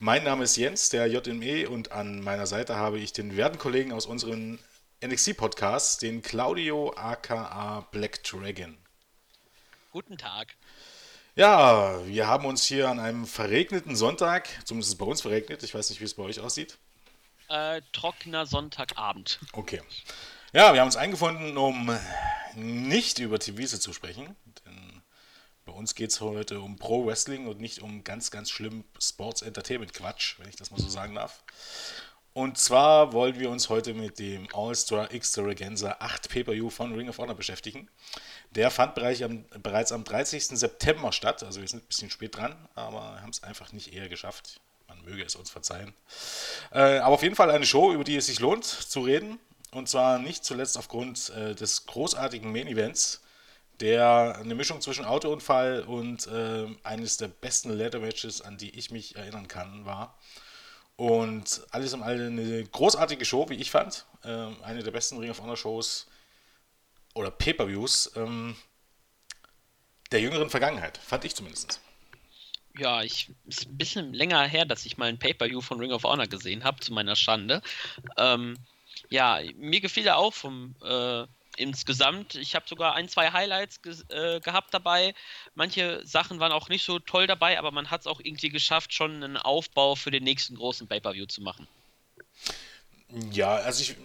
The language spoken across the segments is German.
Mein Name ist Jens, der JME, und an meiner Seite habe ich den werten Kollegen aus unserem NXT-Podcast, den Claudio aka Black Dragon. Guten Tag. Ja, wir haben uns hier an einem verregneten Sonntag, zumindest ist es bei uns verregnet, ich weiß nicht, wie es bei euch aussieht. Äh, trockener Sonntagabend. Okay. Ja, wir haben uns eingefunden, um nicht über TV zu sprechen. Bei uns geht es heute um Pro Wrestling und nicht um ganz, ganz schlimm Sports Entertainment Quatsch, wenn ich das mal so sagen darf. Und zwar wollen wir uns heute mit dem All-Star Extravaganza 8 Pay-Per-View von Ring of Honor beschäftigen. Der fand bereits am 30. September statt, also wir sind ein bisschen spät dran, aber haben es einfach nicht eher geschafft. Man möge es uns verzeihen. Äh, aber auf jeden Fall eine Show, über die es sich lohnt zu reden. Und zwar nicht zuletzt aufgrund äh, des großartigen Main Events, der eine Mischung zwischen Autounfall und äh, eines der besten Leather Matches, an die ich mich erinnern kann, war. Und alles in allem eine großartige Show, wie ich fand. Ähm, eine der besten Ring of Honor Shows oder Pay-Per-Views ähm, der jüngeren Vergangenheit, fand ich zumindest. Ja, ich ist ein bisschen länger her, dass ich mal ein Pay-Per-View von Ring of Honor gesehen habe, zu meiner Schande. Ähm, ja, mir gefiel er auch vom äh, insgesamt. Ich habe sogar ein, zwei Highlights ge äh, gehabt dabei. Manche Sachen waren auch nicht so toll dabei, aber man hat es auch irgendwie geschafft, schon einen Aufbau für den nächsten großen Pay-Per-View zu machen. Ja, also ich,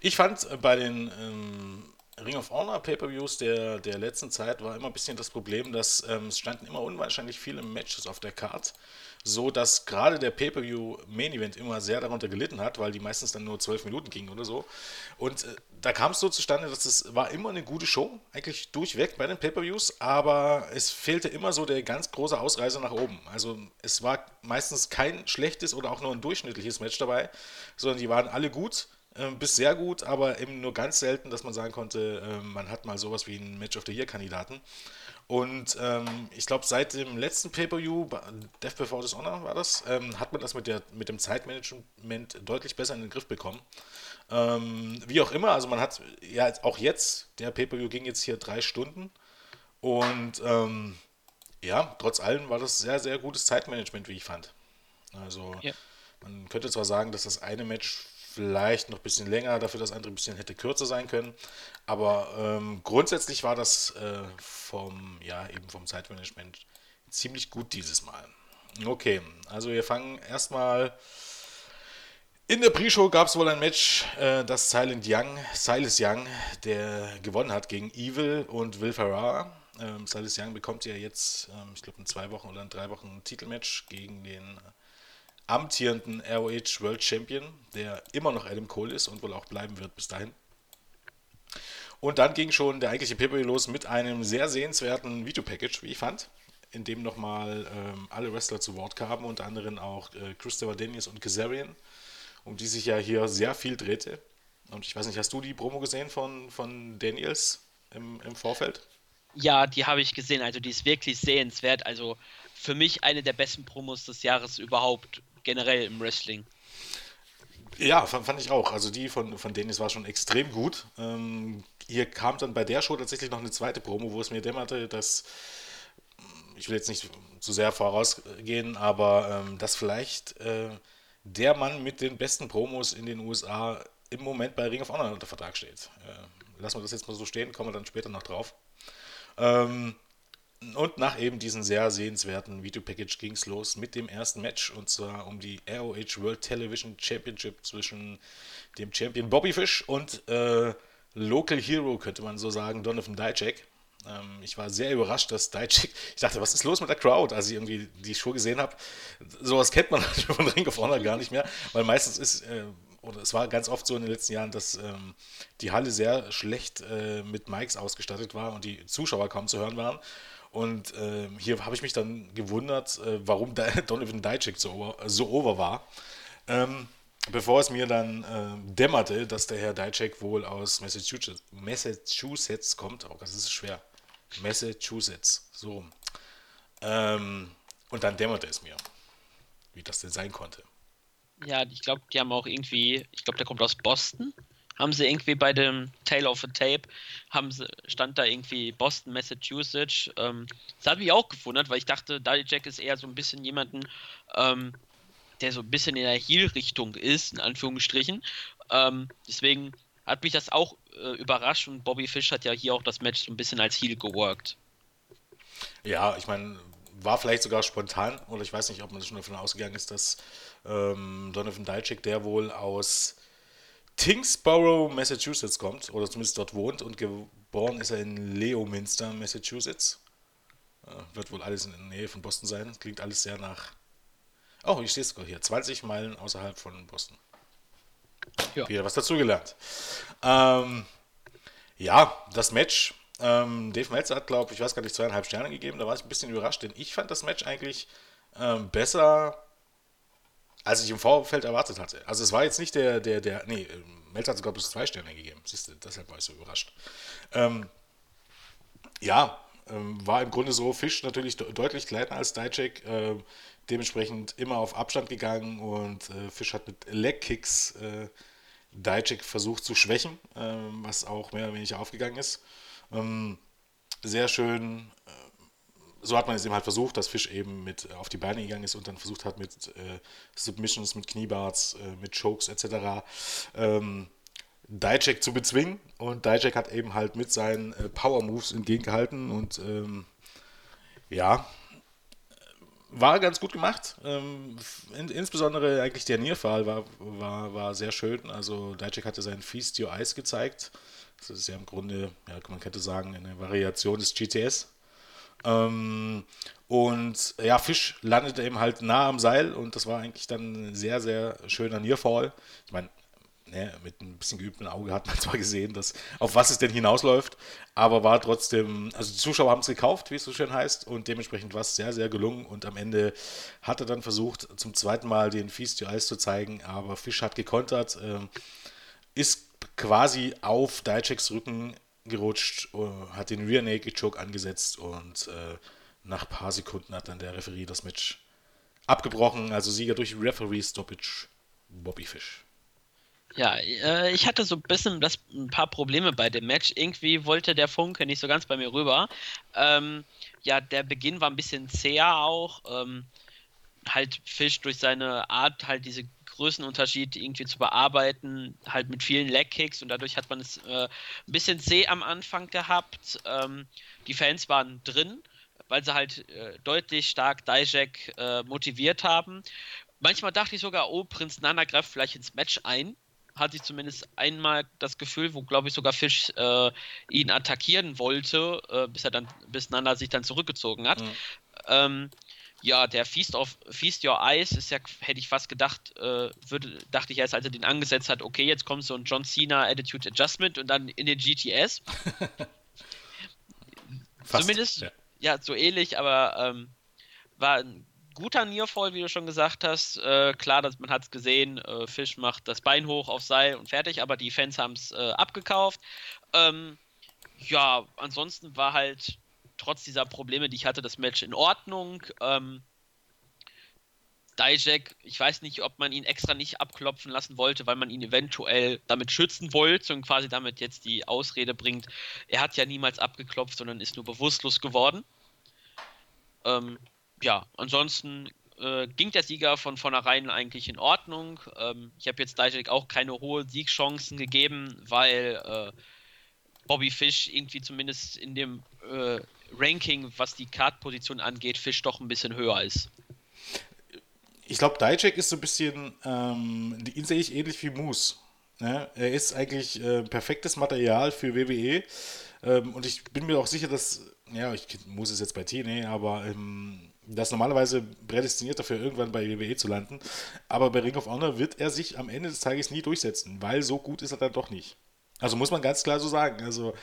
ich fand bei den ähm, Ring of Honor Pay-Per-Views der, der letzten Zeit war immer ein bisschen das Problem, dass ähm, es standen immer unwahrscheinlich viele Matches auf der Card, so dass gerade der Pay-Per-View Main Event immer sehr darunter gelitten hat, weil die meistens dann nur zwölf Minuten gingen oder so. Und äh, da kam es so zustande, dass es war immer eine gute Show, eigentlich durchweg bei den Pay-Per-Views, aber es fehlte immer so der ganz große Ausreißer nach oben. Also es war meistens kein schlechtes oder auch nur ein durchschnittliches Match dabei, sondern die waren alle gut äh, bis sehr gut, aber eben nur ganz selten, dass man sagen konnte, äh, man hat mal sowas wie einen Match of the Year-Kandidaten. Und ähm, ich glaube, seit dem letzten Pay-Per-View, Death Before Dishonor war das, ähm, hat man das mit, der, mit dem Zeitmanagement deutlich besser in den Griff bekommen. Ähm, wie auch immer, also man hat ja auch jetzt, der Pay-Per-View ging jetzt hier drei Stunden und ähm, ja, trotz allem war das sehr, sehr gutes Zeitmanagement, wie ich fand. Also ja. man könnte zwar sagen, dass das eine Match vielleicht noch ein bisschen länger, dafür das andere ein bisschen hätte kürzer sein können. Aber ähm, grundsätzlich war das äh, vom, ja, eben vom Zeitmanagement ziemlich gut dieses Mal. Okay, also wir fangen erstmal. In der Pre-Show gab es wohl ein Match, äh, das Silent Young, Silas Young, der gewonnen hat gegen Evil und Will Ferrara. Ähm, Silas Young bekommt ja jetzt, ähm, ich glaube, in zwei Wochen oder in drei Wochen ein Titelmatch gegen den amtierenden ROH World Champion, der immer noch Adam Cole ist und wohl auch bleiben wird bis dahin. Und dann ging schon der eigentliche pay los mit einem sehr sehenswerten Video-Package, wie ich fand, in dem nochmal ähm, alle Wrestler zu Wort kamen, unter anderem auch äh, Christopher Daniels und Kazarian, um die sich ja hier sehr viel drehte. Und ich weiß nicht, hast du die Promo gesehen von, von Daniels im, im Vorfeld? Ja, die habe ich gesehen. Also die ist wirklich sehenswert. Also für mich eine der besten Promos des Jahres überhaupt generell im Wrestling. Ja, fand, fand ich auch. Also die von, von Dennis war schon extrem gut. Ähm, hier kam dann bei der Show tatsächlich noch eine zweite Promo, wo es mir dämmerte, dass, ich will jetzt nicht zu sehr vorausgehen, aber ähm, dass vielleicht äh, der Mann mit den besten Promos in den USA im Moment bei Ring of Honor unter Vertrag steht. Äh, lassen wir das jetzt mal so stehen, kommen wir dann später noch drauf. Ähm, und nach eben diesem sehr sehenswerten Videopackage ging es los mit dem ersten Match und zwar um die ROH World Television Championship zwischen dem Champion Bobby Fish und äh, Local Hero, könnte man so sagen, Donovan Dijak. Ähm, ich war sehr überrascht, dass Dijak, ich dachte, was ist los mit der Crowd, als ich irgendwie die Show gesehen habe. Sowas kennt man von Ring of Honor gar nicht mehr, weil meistens ist, äh, oder es war ganz oft so in den letzten Jahren, dass ähm, die Halle sehr schlecht äh, mit Mics ausgestattet war und die Zuschauer kaum zu hören waren. Und äh, hier habe ich mich dann gewundert, äh, warum Donovan Dijak so, so over war. Ähm, bevor es mir dann äh, dämmerte, dass der Herr Dijak wohl aus Massachusetts, Massachusetts kommt. Oh, das ist schwer. Massachusetts. So. Ähm, und dann dämmerte es mir, wie das denn sein konnte. Ja, ich glaube, die haben auch irgendwie, ich glaube, der kommt aus Boston haben sie irgendwie bei dem Tale of a Tape, haben sie, stand da irgendwie Boston, Massachusetts. Ähm, das hat mich auch gewundert, weil ich dachte, Daddy Jack ist eher so ein bisschen jemanden, ähm, der so ein bisschen in der Heal-Richtung ist, in Anführungsstrichen. Ähm, deswegen hat mich das auch äh, überrascht und Bobby Fish hat ja hier auch das Match so ein bisschen als Heal geworkt. Ja, ich meine, war vielleicht sogar spontan, oder ich weiß nicht, ob man schon davon ausgegangen ist, dass ähm, Donovan Dijak, der wohl aus Tingsboro, Massachusetts kommt, oder zumindest dort wohnt und geboren ist er in Leominster, Massachusetts. Äh, wird wohl alles in der Nähe von Boston sein. Klingt alles sehr nach. Oh, ich sehe es hier. 20 Meilen außerhalb von Boston. Ja. Wieder was dazugelernt. Ähm, ja, das Match. Ähm, Dave Meltzer hat, glaube ich, weiß gar nicht, zweieinhalb Sterne gegeben. Da war ich ein bisschen überrascht, denn ich fand das Match eigentlich ähm, besser, als ich im Vorfeld erwartet hatte. Also es war jetzt nicht der, der, der, nee, Meltzer hat sogar bis zwei Sterne gegeben. Siehst du, deshalb war ich so überrascht. Ähm, ja, ähm, war im Grunde so, Fisch natürlich de deutlich kleiner als Dijak, äh, dementsprechend immer auf Abstand gegangen und äh, Fisch hat mit Leg-Kicks äh, Dijak versucht zu schwächen, äh, was auch mehr oder weniger aufgegangen ist. Ähm, sehr schön, äh, so hat man es eben halt versucht, dass Fisch eben mit auf die Beine gegangen ist und dann versucht hat mit äh, Submissions, mit Kniebarts, mit Chokes etc. Ähm, Dijak zu bezwingen und Dijak hat eben halt mit seinen äh, Power Moves entgegengehalten und ähm, ja, war ganz gut gemacht. Ähm, in, insbesondere eigentlich der Nierfall war, war, war sehr schön. Also Dijak hatte seinen Feast Your Eyes gezeigt. Das ist ja im Grunde, ja, man könnte sagen, eine Variation des GTS. Ähm, und ja, Fisch landete eben halt nah am Seil und das war eigentlich dann ein sehr, sehr schöner Nearfall. Ich meine, ne, mit ein bisschen geübtem Auge hat man zwar gesehen, dass, auf was es denn hinausläuft, aber war trotzdem, also die Zuschauer haben es gekauft, wie es so schön heißt, und dementsprechend war es sehr, sehr gelungen und am Ende hat er dann versucht, zum zweiten Mal den Feast Your Eyes zu zeigen, aber Fisch hat gekontert, äh, ist quasi auf Dijaks Rücken gerutscht, uh, hat den Rear Naked Choke angesetzt und äh, nach ein paar Sekunden hat dann der Referee das Match abgebrochen, also Sieger durch Referee Stoppage Bobby Fish. Ja, äh, ich hatte so ein bisschen das, ein paar Probleme bei dem Match. Irgendwie wollte der Funke nicht so ganz bei mir rüber. Ähm, ja, der Beginn war ein bisschen zäher auch. Ähm, halt Fisch durch seine Art, halt diese Größenunterschied irgendwie zu bearbeiten, halt mit vielen Leg-Kicks und dadurch hat man es äh, ein bisschen zäh am Anfang gehabt. Ähm, die Fans waren drin, weil sie halt äh, deutlich stark Dijak äh, motiviert haben. Manchmal dachte ich sogar, oh, Prinz Nana greift vielleicht ins Match ein hatte ich zumindest einmal das Gefühl, wo glaube ich sogar Fisch äh, ihn attackieren wollte, äh, bis er dann, bis Nana sich dann zurückgezogen hat. Mhm. Ähm, ja, der Feast of Feast Your Eyes ist ja, hätte ich fast gedacht, äh, würde, dachte ich erst, als er den angesetzt hat, okay, jetzt kommt so ein John Cena Attitude Adjustment und dann in den GTS. Zumindest, ja. ja. so ähnlich, aber ähm, war ein guter Nearfall, wie du schon gesagt hast. Äh, klar, dass man hat es gesehen, äh, Fisch macht das Bein hoch auf Seil und fertig, aber die Fans haben es äh, abgekauft. Ähm, ja, ansonsten war halt trotz dieser Probleme, die ich hatte, das Match in Ordnung. Ähm, Dijak, ich weiß nicht, ob man ihn extra nicht abklopfen lassen wollte, weil man ihn eventuell damit schützen wollte und quasi damit jetzt die Ausrede bringt, er hat ja niemals abgeklopft, sondern ist nur bewusstlos geworden. Ähm, ja, ansonsten äh, ging der Sieger von vornherein eigentlich in Ordnung. Ähm, ich habe jetzt Dijak auch keine hohen Siegchancen gegeben, weil äh, Bobby Fish irgendwie zumindest in dem äh, Ranking, was die Kartposition angeht, Fish doch ein bisschen höher ist. Ich glaube, Dijak ist so ein bisschen, ähm, ihn sehe ich ähnlich wie Moose. Ne? Er ist eigentlich äh, perfektes Material für WWE. Ähm, und ich bin mir auch sicher, dass, ja, ich muss es jetzt bei TNA, aber ähm, das normalerweise prädestiniert dafür, irgendwann bei WWE zu landen. Aber bei Ring of Honor wird er sich am Ende des Tages nie durchsetzen, weil so gut ist er dann doch nicht. Also muss man ganz klar so sagen. Also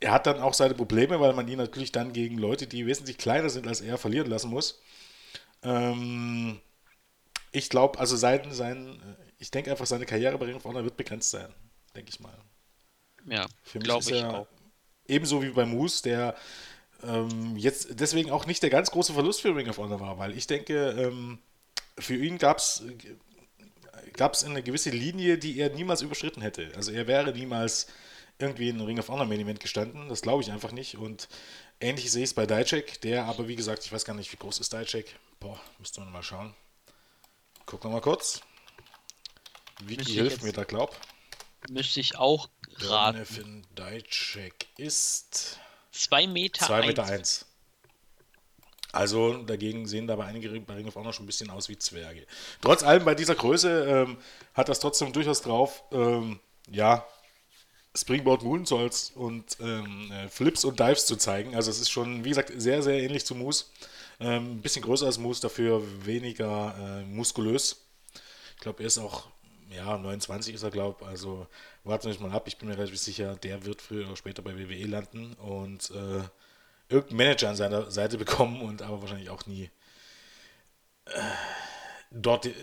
er hat dann auch seine Probleme, weil man ihn natürlich dann gegen Leute, die wesentlich kleiner sind als er, verlieren lassen muss. Ähm, ich glaube, also sein, sein, ich denke einfach, seine Karriere bei Ring of Honor wird begrenzt sein, denke ich mal. Ja, glaube ich auch. Ebenso wie bei Moose, der ähm, jetzt deswegen auch nicht der ganz große Verlust für Ring of Honor war, weil ich denke, ähm, für ihn gab es gab es eine gewisse Linie, die er niemals überschritten hätte. Also er wäre niemals irgendwie in Ring of Honor Main Event gestanden. Das glaube ich einfach nicht. Und ähnlich sehe ich es bei Dijak, der aber wie gesagt, ich weiß gar nicht, wie groß ist Dijak. Boah, müsste man mal schauen. Gucken wir mal kurz. Wiki hilft mir da, glaub. Müsste ich auch raten. Jonathan Dijak ist 2 Meter 2 Meter 1. Also dagegen sehen dabei einige bei Ring of Honor schon ein bisschen aus wie Zwerge. Trotz allem bei dieser Größe ähm, hat das trotzdem durchaus drauf, ähm, ja, Springboard Moonsaults und ähm, äh, Flips und Dives zu zeigen. Also es ist schon, wie gesagt, sehr, sehr ähnlich zu Moose. Ähm, ein bisschen größer als Moose, dafür weniger äh, muskulös. Ich glaube, er ist auch, ja, 29 ist er, glaube ich. Also warten wir mal ab. Ich bin mir relativ sicher, der wird früher oder später bei WWE landen und äh, irgendeinen Manager an seiner Seite bekommen und aber wahrscheinlich auch nie äh, dort die,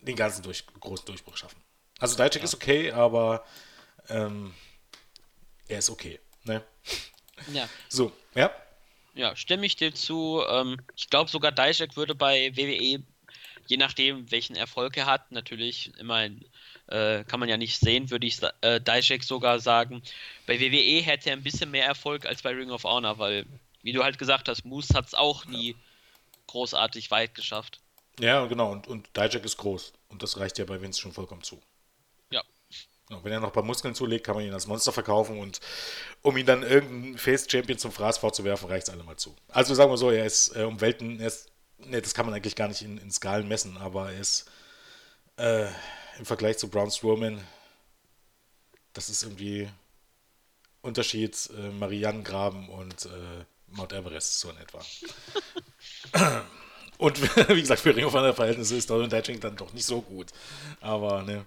den ganzen durch, großen Durchbruch schaffen. Also Dijak ja. ist okay, aber ähm, er ist okay. Ne? Ja. So, ja. Ja, stimme ich dir zu. Ähm, ich glaube sogar Dijak würde bei WWE, je nachdem welchen Erfolg er hat, natürlich immerhin äh, kann man ja nicht sehen, würde ich äh, Dijak sogar sagen. Bei WWE hätte er ein bisschen mehr Erfolg als bei Ring of Honor, weil, wie du halt gesagt hast, Moose hat es auch nie großartig weit geschafft. Ja, genau, und, und Dijak ist groß. Und das reicht ja bei Vince schon vollkommen zu. Wenn er noch ein paar Muskeln zulegt, kann man ihn als Monster verkaufen und um ihn dann irgendeinen Face-Champion zum Fraß vorzuwerfen, reicht es allemal zu. Also sagen wir so, er ist äh, um Welten, er ist, ne, das kann man eigentlich gar nicht in, in Skalen messen, aber er ist äh, im Vergleich zu Braun Strowman, das ist irgendwie Unterschied äh, Marianengraben und äh, Mount Everest, so in etwa. und wie gesagt, für Ring of Honor Verhältnisse ist Dorian Dutching dann doch nicht so gut. Aber ne,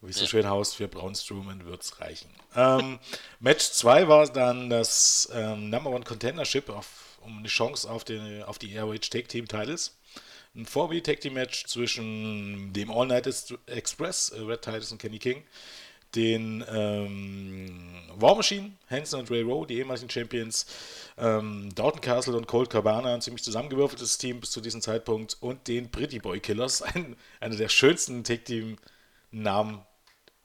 wie es so schön haust, für Braun Strowman wird es reichen. Ähm, Match 2 war dann das ähm, Number One Contendership auf, um eine Chance auf, den, auf die ROH Tag Team Titles. Ein 4 Tag Team Match zwischen dem All Night Express, äh, Red Titus und Kenny King, den ähm, War Machine, Hanson und Ray Rowe, die ehemaligen Champions, ähm, Dalton Castle und Colt Cabana, ein ziemlich zusammengewürfeltes Team bis zu diesem Zeitpunkt, und den Pretty Boy Killers, ein, einer der schönsten Tag Team Namen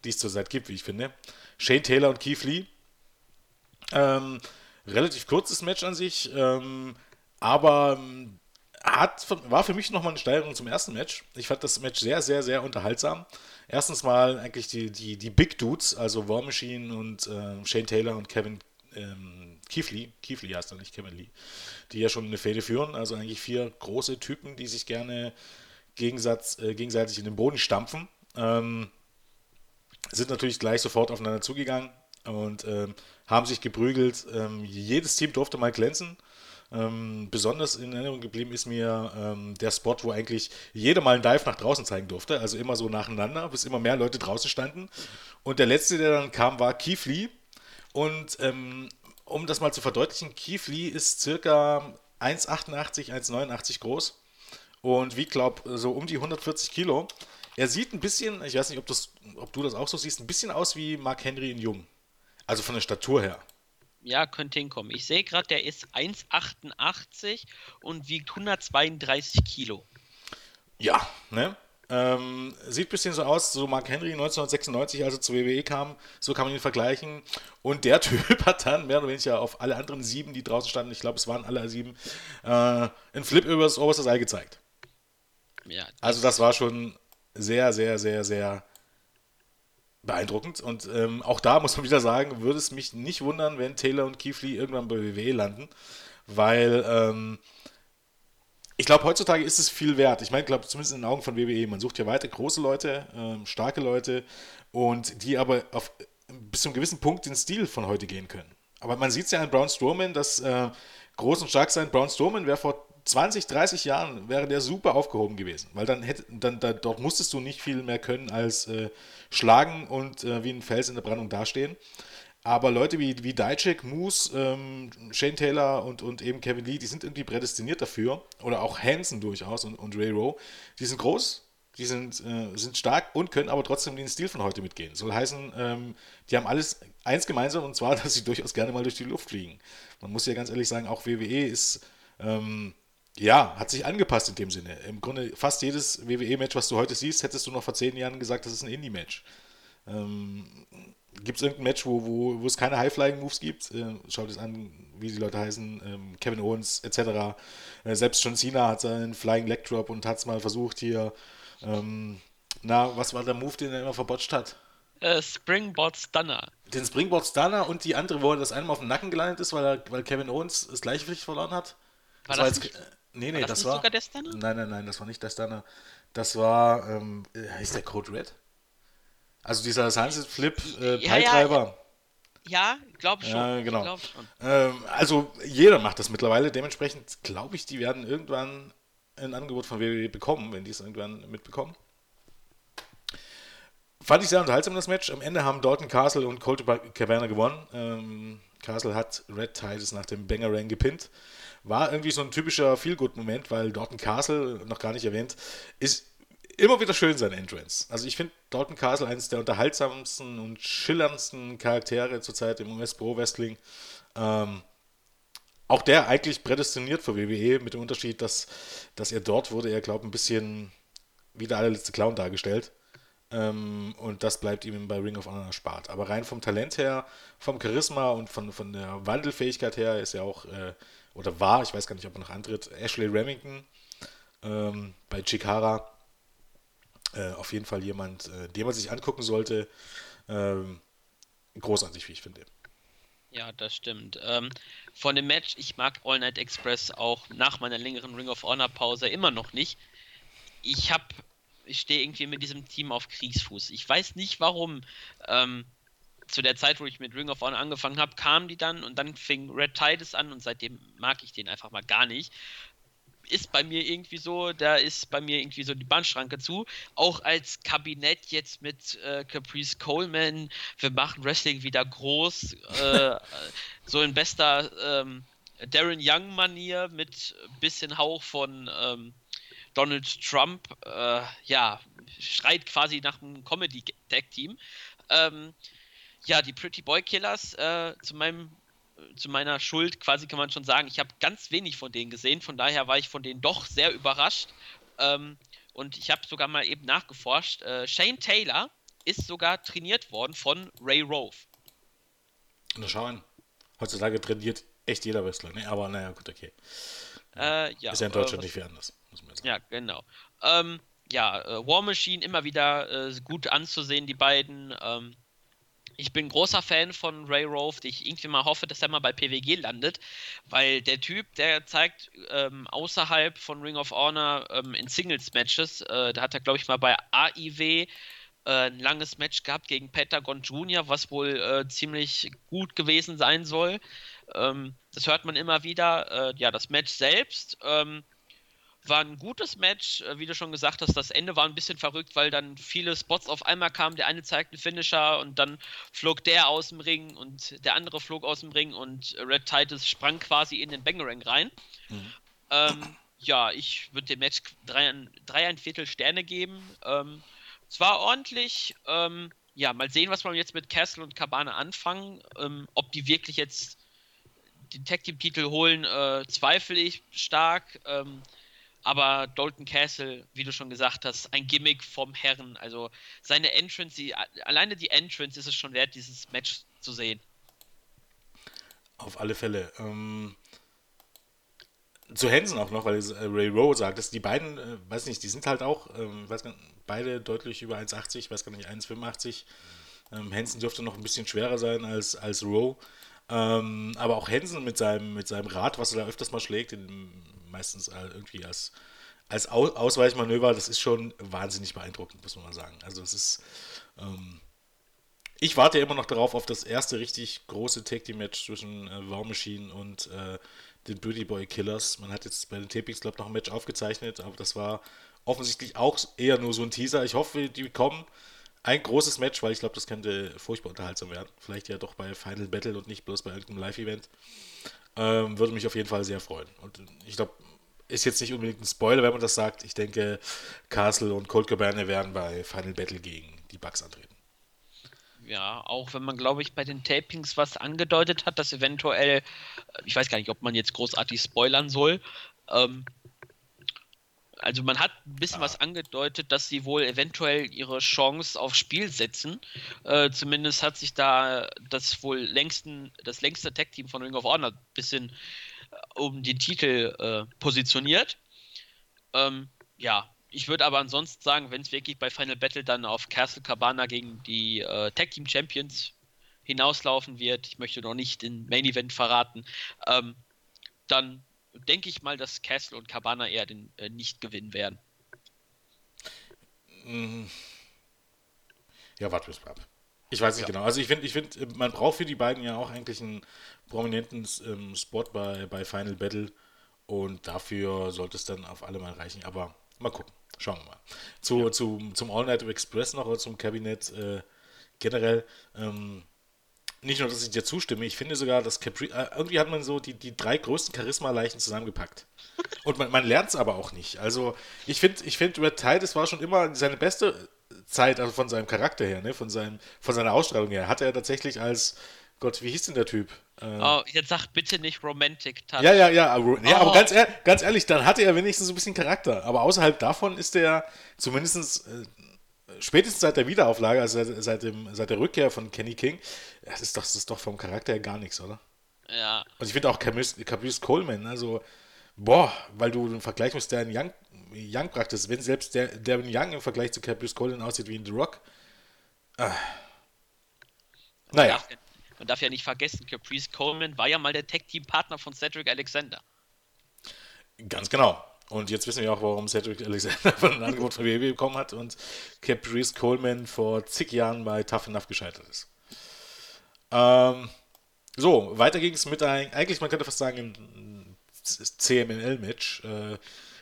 die es zurzeit gibt, wie ich finde. Shane Taylor und Keith Lee. Ähm, relativ kurzes Match an sich, ähm, aber ähm, hat, war für mich nochmal eine Steigerung zum ersten Match. Ich fand das Match sehr, sehr, sehr unterhaltsam. Erstens mal eigentlich die, die, die Big Dudes, also War Machine und äh, Shane Taylor und Kevin ähm, Keith Lee heißt er nicht, Kevin Lee, die ja schon eine Fehde führen. Also eigentlich vier große Typen, die sich gerne Gegensatz, äh, gegenseitig in den Boden stampfen. Ähm, sind natürlich gleich sofort aufeinander zugegangen und ähm, haben sich geprügelt. Ähm, jedes Team durfte mal glänzen. Ähm, besonders in Erinnerung geblieben ist mir ähm, der Spot, wo eigentlich jeder mal einen Dive nach draußen zeigen durfte, also immer so nacheinander, bis immer mehr Leute draußen standen. Und der letzte, der dann kam, war Lee. Und ähm, um das mal zu verdeutlichen, Lee ist circa 1,88, 1,89 groß und wiegt, glaube so um die 140 Kilo. Er sieht ein bisschen, ich weiß nicht, ob, das, ob du das auch so siehst, ein bisschen aus wie Mark Henry in Jung. Also von der Statur her. Ja, könnte hinkommen. Ich sehe gerade, der ist 1,88 und wiegt 132 Kilo. Ja, ne? Ähm, sieht ein bisschen so aus, so Mark Henry 1996, als er zur WWE kam, so kann man ihn vergleichen. Und der Typ hat dann mehr oder weniger auf alle anderen sieben, die draußen standen, ich glaube, es waren alle sieben, äh, einen Flip übers oberste Ei gezeigt. Ja, also das war schon sehr, sehr, sehr, sehr beeindruckend. Und ähm, auch da muss man wieder sagen, würde es mich nicht wundern, wenn Taylor und Kiefly irgendwann bei WWE landen, weil ähm, ich glaube, heutzutage ist es viel wert. Ich meine, glaube zumindest in den Augen von WWE, man sucht ja weiter große Leute, ähm, starke Leute und die aber auf, bis zu einem gewissen Punkt den Stil von heute gehen können. Aber man sieht es ja an Braun Strowman, dass äh, groß und stark sein. Braun Strowman wäre vor 20, 30 Jahren wäre der super aufgehoben gewesen, weil dann hätte, dann, da, dort musstest du nicht viel mehr können als äh, schlagen und äh, wie ein Fels in der Brandung dastehen. Aber Leute wie, wie Dijak, Moose, ähm, Shane Taylor und, und eben Kevin Lee, die sind irgendwie prädestiniert dafür. Oder auch Hansen durchaus und, und Ray Rowe. Die sind groß, die sind, äh, sind stark und können aber trotzdem den Stil von heute mitgehen. Soll heißen, ähm, die haben alles eins gemeinsam und zwar, dass sie durchaus gerne mal durch die Luft fliegen. Man muss ja ganz ehrlich sagen, auch WWE ist ähm, ja, hat sich angepasst in dem Sinne. Im Grunde fast jedes WWE-Match, was du heute siehst, hättest du noch vor zehn Jahren gesagt, das ist ein Indie-Match. Ähm, gibt es irgendein Match, wo, wo, wo es keine High-Flying-Moves gibt? Äh, schaut es an, wie die Leute heißen, ähm, Kevin Owens etc. Äh, selbst John Cena hat seinen Flying Leg Drop und hat es mal versucht hier. Ähm, na, was war der Move, den er immer verbotscht hat? Äh, Springboard Stunner. Den Springboard Stunner und die andere, wo er das einem auf den Nacken gelandet ist, weil, er, weil Kevin Owens das Gleichgewicht verloren hat. War das, das war jetzt, nee, nee, War das, nicht war. sogar der Stunner? Nein, nein, nein, das war nicht der Stunner. Das war, ähm, äh, heißt der Code Red? Also dieser Sunset Flip äh, Ja, ja, Teiltreiber. Ja, glaub schon. Ja, genau. Glaub schon. Ähm, also jeder macht das mittlerweile. Dementsprechend glaube ich, die werden irgendwann ein Angebot von WWE bekommen, wenn die es irgendwann mitbekommen. Fand ich sehr unterhaltsam das Match. Am Ende haben Dalton Castle und Colt Cabana gewonnen. Ähm, Castle hat Red Titus nach dem Bangerang gepinnt. War irgendwie so ein typischer Feel-Good-Moment, weil Dalton Castle, noch gar nicht erwähnt, ist immer wieder schön sein Entrance. Also ich finde Dalton Castle eines der unterhaltsamsten und schillerndsten Charaktere zurzeit im US-Pro-Wrestling. Ähm, auch der eigentlich prädestiniert für WWE, mit dem Unterschied, dass, dass er dort wurde, er glaube ein bisschen wie der allerletzte Clown dargestellt. Ähm, und das bleibt ihm bei Ring of Honor erspart. Aber rein vom Talent her, vom Charisma und von, von der Wandelfähigkeit her ist er auch, äh, oder war, ich weiß gar nicht, ob er noch antritt, Ashley Remington ähm, bei Chikara. Äh, auf jeden Fall jemand, äh, den man sich angucken sollte. Ähm, großartig, wie ich finde. Ja, das stimmt. Ähm, von dem Match, ich mag All Night Express auch nach meiner längeren Ring of Honor Pause immer noch nicht. Ich hab, ich stehe irgendwie mit diesem Team auf Kriegsfuß. Ich weiß nicht warum. Ähm, zu der Zeit, wo ich mit Ring of Honor angefangen habe, kamen die dann und dann fing Red Titus an und seitdem mag ich den einfach mal gar nicht. Ist bei mir irgendwie so, da ist bei mir irgendwie so die Bahnschranke zu. Auch als Kabinett jetzt mit äh, Caprice Coleman, wir machen Wrestling wieder groß, äh, so in bester ähm, Darren Young-Manier mit bisschen Hauch von ähm, Donald Trump, äh, ja, schreit quasi nach einem Comedy-Tag-Team. Ähm, ja, die Pretty Boy Killers, äh, zu meinem zu meiner Schuld quasi kann man schon sagen, ich habe ganz wenig von denen gesehen, von daher war ich von denen doch sehr überrascht. Ähm, und ich habe sogar mal eben nachgeforscht. Äh, Shane Taylor ist sogar trainiert worden von Ray Rove. Na schau an. Heutzutage trainiert echt jeder Wrestler, ne? Aber naja, gut, okay. Äh, ja, Ist ja in äh, Deutschland was- nicht viel anders, muss man sagen. Ja, genau. Ähm, ja, äh, War Machine immer wieder äh, gut anzusehen, die beiden. Ähm, ich bin großer Fan von Ray Rove, ich irgendwie mal hoffe, dass er mal bei PWG landet, weil der Typ, der zeigt ähm, außerhalb von Ring of Honor ähm, in Singles-Matches, äh, da hat er, glaube ich, mal bei AIW äh, ein langes Match gehabt gegen Pentagon Jr., was wohl äh, ziemlich gut gewesen sein soll. Ähm, das hört man immer wieder. Äh, ja, das Match selbst ähm, war ein gutes Match. Äh, wie du schon gesagt hast, das Ende war ein bisschen verrückt, weil dann viele Spots auf einmal kamen. Der eine zeigt einen Finisher und dann flog der aus dem Ring und der andere flog aus dem Ring und Red Titus sprang quasi in den Bangerang rein. Ähm, ja, ich würde dem Match drei, drei ein Viertel Sterne geben. Ähm, es war ordentlich. Ähm, ja, mal sehen, was wir jetzt mit Castle und Cabana anfangen. Ähm, ob die wirklich jetzt den Tag Team Titel holen, äh, zweifle ich stark. Ähm, aber Dalton Castle, wie du schon gesagt hast, ein Gimmick vom Herren. Also seine Entrance, die, alleine die Entrance ist es schon wert, dieses Match zu sehen. Auf alle Fälle. Ähm, zu Hansen auch noch, weil es, äh, Ray Rowe sagt, dass die beiden, äh, weiß nicht, die sind halt auch, ähm, weiß gar nicht, beide deutlich über 1,80, weiß gar nicht, 1,85. Ähm, Hansen dürfte noch ein bisschen schwerer sein als, als Rowe. Ähm, aber auch Hansen mit seinem, mit seinem Rad, was er da öfters mal schlägt, in, meistens äh, irgendwie als, als Au Ausweichmanöver, das ist schon wahnsinnig beeindruckend, muss man mal sagen. Also es ist, ähm, ich warte immer noch darauf, auf das erste richtig große Tag Team Match zwischen äh, War Machine und äh, den Booty Boy Killers. Man hat jetzt bei den Tapings, glaube ich, noch ein Match aufgezeichnet, aber das war offensichtlich auch eher nur so ein Teaser. Ich hoffe, die kommen. Ein großes Match, weil ich glaube, das könnte furchtbar unterhaltsam werden. Vielleicht ja doch bei Final Battle und nicht bloß bei irgendeinem Live-Event. Ähm, würde mich auf jeden Fall sehr freuen. Und ich glaube, ist jetzt nicht unbedingt ein Spoiler, wenn man das sagt. Ich denke, Castle und Colt Cabana werden bei Final Battle gegen die Bucks antreten. Ja, auch wenn man, glaube ich, bei den Tapings was angedeutet hat, dass eventuell, ich weiß gar nicht, ob man jetzt großartig spoilern soll, ähm, also man hat ein bisschen ah. was angedeutet, dass sie wohl eventuell ihre Chance aufs Spiel setzen. Äh, zumindest hat sich da das wohl längsten, das längste Tag-Team von Ring of Honor ein bisschen äh, um den Titel äh, positioniert. Ähm, ja, ich würde aber ansonsten sagen, wenn es wirklich bei Final Battle dann auf Castle Cabana gegen die äh, Tag Team Champions hinauslaufen wird, ich möchte noch nicht den Main Event verraten, ähm, dann denke ich mal, dass Castle und Cabana eher den äh, nicht gewinnen werden. Mhm. Ja, warte bis ab. Ich weiß nicht ja. genau. Also ich finde, ich find, man braucht für die beiden ja auch eigentlich einen prominenten ähm, Spot bei, bei Final Battle und dafür sollte es dann auf alle mal reichen. Aber mal gucken. Schauen wir mal. Zu, ja. zu, zum All Night Express noch oder zum Kabinett äh, generell. Ähm, nicht nur, dass ich dir zustimme, ich finde sogar, dass Capri, äh, irgendwie hat man so die, die drei größten Charisma-Leichen zusammengepackt. Und man, man lernt es aber auch nicht. Also, ich finde, ich find, Red Tide, das war schon immer seine beste Zeit, also von seinem Charakter her, ne? von, seinem, von seiner Ausstrahlung her. Hat er tatsächlich als, Gott, wie hieß denn der Typ? Äh, oh, jetzt sag bitte nicht Romantic Touch. Ja, ja, ja, aber, ja, oh. aber ganz, ganz, ehrlich, dann hatte er wenigstens so ein bisschen Charakter. Aber außerhalb davon ist er zumindest äh, spätestens seit der Wiederauflage, also seit, seit, dem, seit der Rückkehr von Kenny King, das ist doch, das ist doch vom Charakter her gar nichts, oder? Ja. Und ich finde auch Caprice Coleman, also, boah, weil du einen Vergleich mit Darren Young, Young praktest, wenn selbst der Darren Young im Vergleich zu Caprice Coleman aussieht wie in The Rock. Ah. Naja. Man darf, man darf ja nicht vergessen, Caprice Coleman war ja mal der Tech-Team-Partner von Cedric Alexander. Ganz genau. Und jetzt wissen wir auch, warum Cedric Alexander von einem Angebot von WWE bekommen hat und Caprice Coleman vor zig Jahren bei Tough Enough gescheitert ist. Ähm, so, weiter ging es mit einem, eigentlich, man könnte fast sagen, ein CMLL-Match. Äh,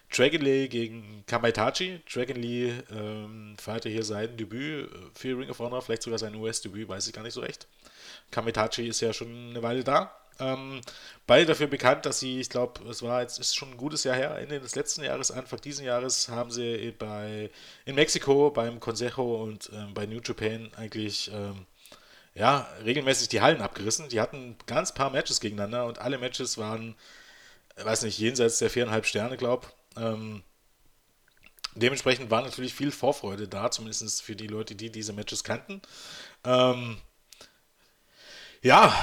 Dragon Lee gegen Kamaitachi. Dragon Lee ähm, feierte hier sein Debüt für Ring of Honor, vielleicht sogar sein US-Debüt, weiß ich gar nicht so recht. Kamaitachi ist ja schon eine Weile da. Ähm, beide dafür bekannt, dass sie, ich glaube, es war jetzt ist schon ein gutes Jahr her, Ende des letzten Jahres, Anfang dieses Jahres, haben sie bei in Mexiko beim Consejo und ähm, bei New Japan eigentlich ähm, ja, regelmäßig die Hallen abgerissen. Die hatten ganz paar Matches gegeneinander und alle Matches waren, weiß nicht, jenseits der viereinhalb Sterne, glaube ähm, Dementsprechend war natürlich viel Vorfreude da, zumindest für die Leute, die diese Matches kannten. Ähm, ja,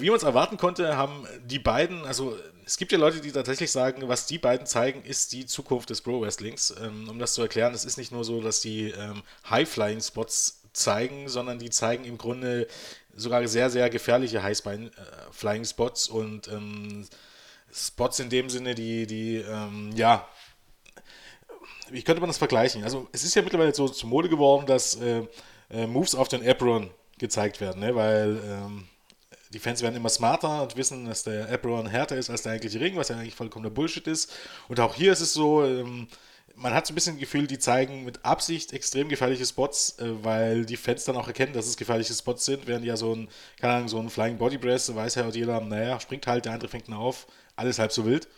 wie man es erwarten konnte, haben die beiden, also es gibt ja Leute, die tatsächlich sagen, was die beiden zeigen, ist die Zukunft des Pro Wrestlings. Ähm, um das zu erklären, es ist nicht nur so, dass die ähm, High-Flying-Spots zeigen, sondern die zeigen im Grunde sogar sehr, sehr gefährliche High-Flying-Spots und ähm, Spots in dem Sinne, die, die, ähm, ja, wie könnte man das vergleichen? Also es ist ja mittlerweile so zur Mode geworden, dass äh, äh, Moves auf den Apron gezeigt werden, ne? weil ähm, die Fans werden immer smarter und wissen, dass der Apron härter ist als der eigentliche Ring, was ja eigentlich vollkommener Bullshit ist. Und auch hier ist es so, ähm, man hat so ein bisschen das Gefühl, die zeigen mit Absicht extrem gefährliche Spots, äh, weil die Fans dann auch erkennen, dass es gefährliche Spots sind, während ja so ein, keine Ahnung, so ein Flying Body Press, weiß ja jeder, naja, springt halt, der andere fängt ihn auf, alles halb so wild.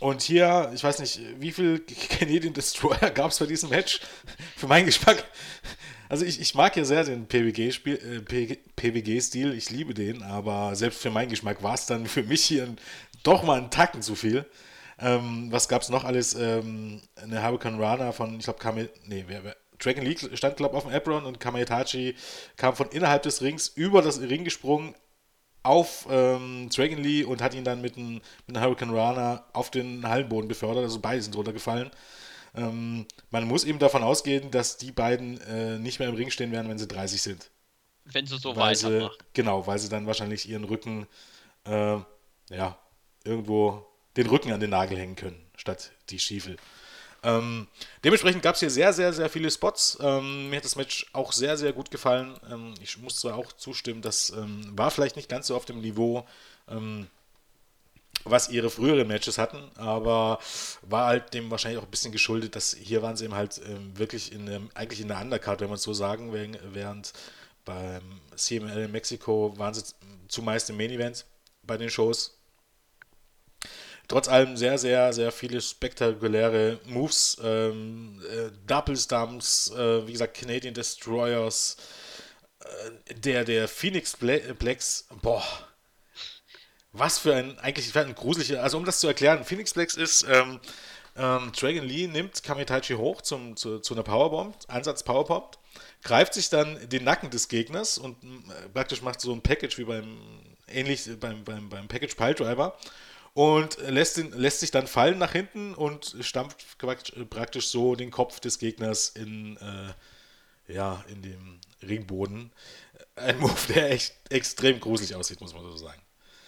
Und hier, ich weiß nicht, wie viel Canadian Destroyer gab es bei diesem Match? Für meinen Geschmack also ich, ich mag ja sehr den PWG-Stil, äh, ich liebe den, aber selbst für meinen Geschmack war es dann für mich hier ein, doch mal einen Tacken zu viel. Ähm, was gab es noch alles? Ähm, eine Hurricane Rana von, ich glaube, Kame, nee, wer, wer, Dragon League stand, glaube ich, auf dem Apron und Kametachi kam von innerhalb des Rings über das Ring gesprungen auf ähm, Dragon Lee und hat ihn dann mit einem, mit einem Hurricane Rana auf den Hallenboden befördert. Also beide sind runtergefallen. Ähm, man muss eben davon ausgehen, dass die beiden äh, nicht mehr im Ring stehen werden, wenn sie 30 sind. Wenn sie so weil weitermachen. Sie, genau, weil sie dann wahrscheinlich ihren Rücken, äh, ja, irgendwo den Rücken an den Nagel hängen können, statt die Stiefel. Ähm, dementsprechend gab es hier sehr, sehr, sehr viele Spots. Ähm, mir hat das Match auch sehr, sehr gut gefallen. Ähm, ich muss zwar auch zustimmen, das ähm, war vielleicht nicht ganz so auf dem Niveau, ähm, was ihre früheren Matches hatten, aber war halt dem wahrscheinlich auch ein bisschen geschuldet, dass hier waren sie eben halt ähm, wirklich in einem, eigentlich in der Undercard, wenn man es so sagen, während beim CML in Mexiko waren sie zumeist im Main Event bei den Shows. Trotz allem sehr, sehr, sehr viele spektakuläre Moves, ähm, äh, Double Stumps, äh, wie gesagt, Canadian Destroyers, äh, der, der Phoenix Blacks, boah, was für ein, eigentlich ein gruseliger, also um das zu erklären, Phoenix Blacks ist, ähm, Ähm, Dragon Lee nimmt Kamitaichi hoch zum, zu, zu einer Powerbomb, Einsatz Powerbomb, greift sich dann den Nacken des Gegners und äh, praktisch macht so ein Package wie beim ähnlich beim, beim, beim Package Piledriver und lässt, ihn, lässt sich dann fallen nach hinten und stampft praktisch so den Kopf des Gegners in, äh, ja, in dem Ringboden. Ein Move, der echt extrem gruselig aussieht, muss man so sagen.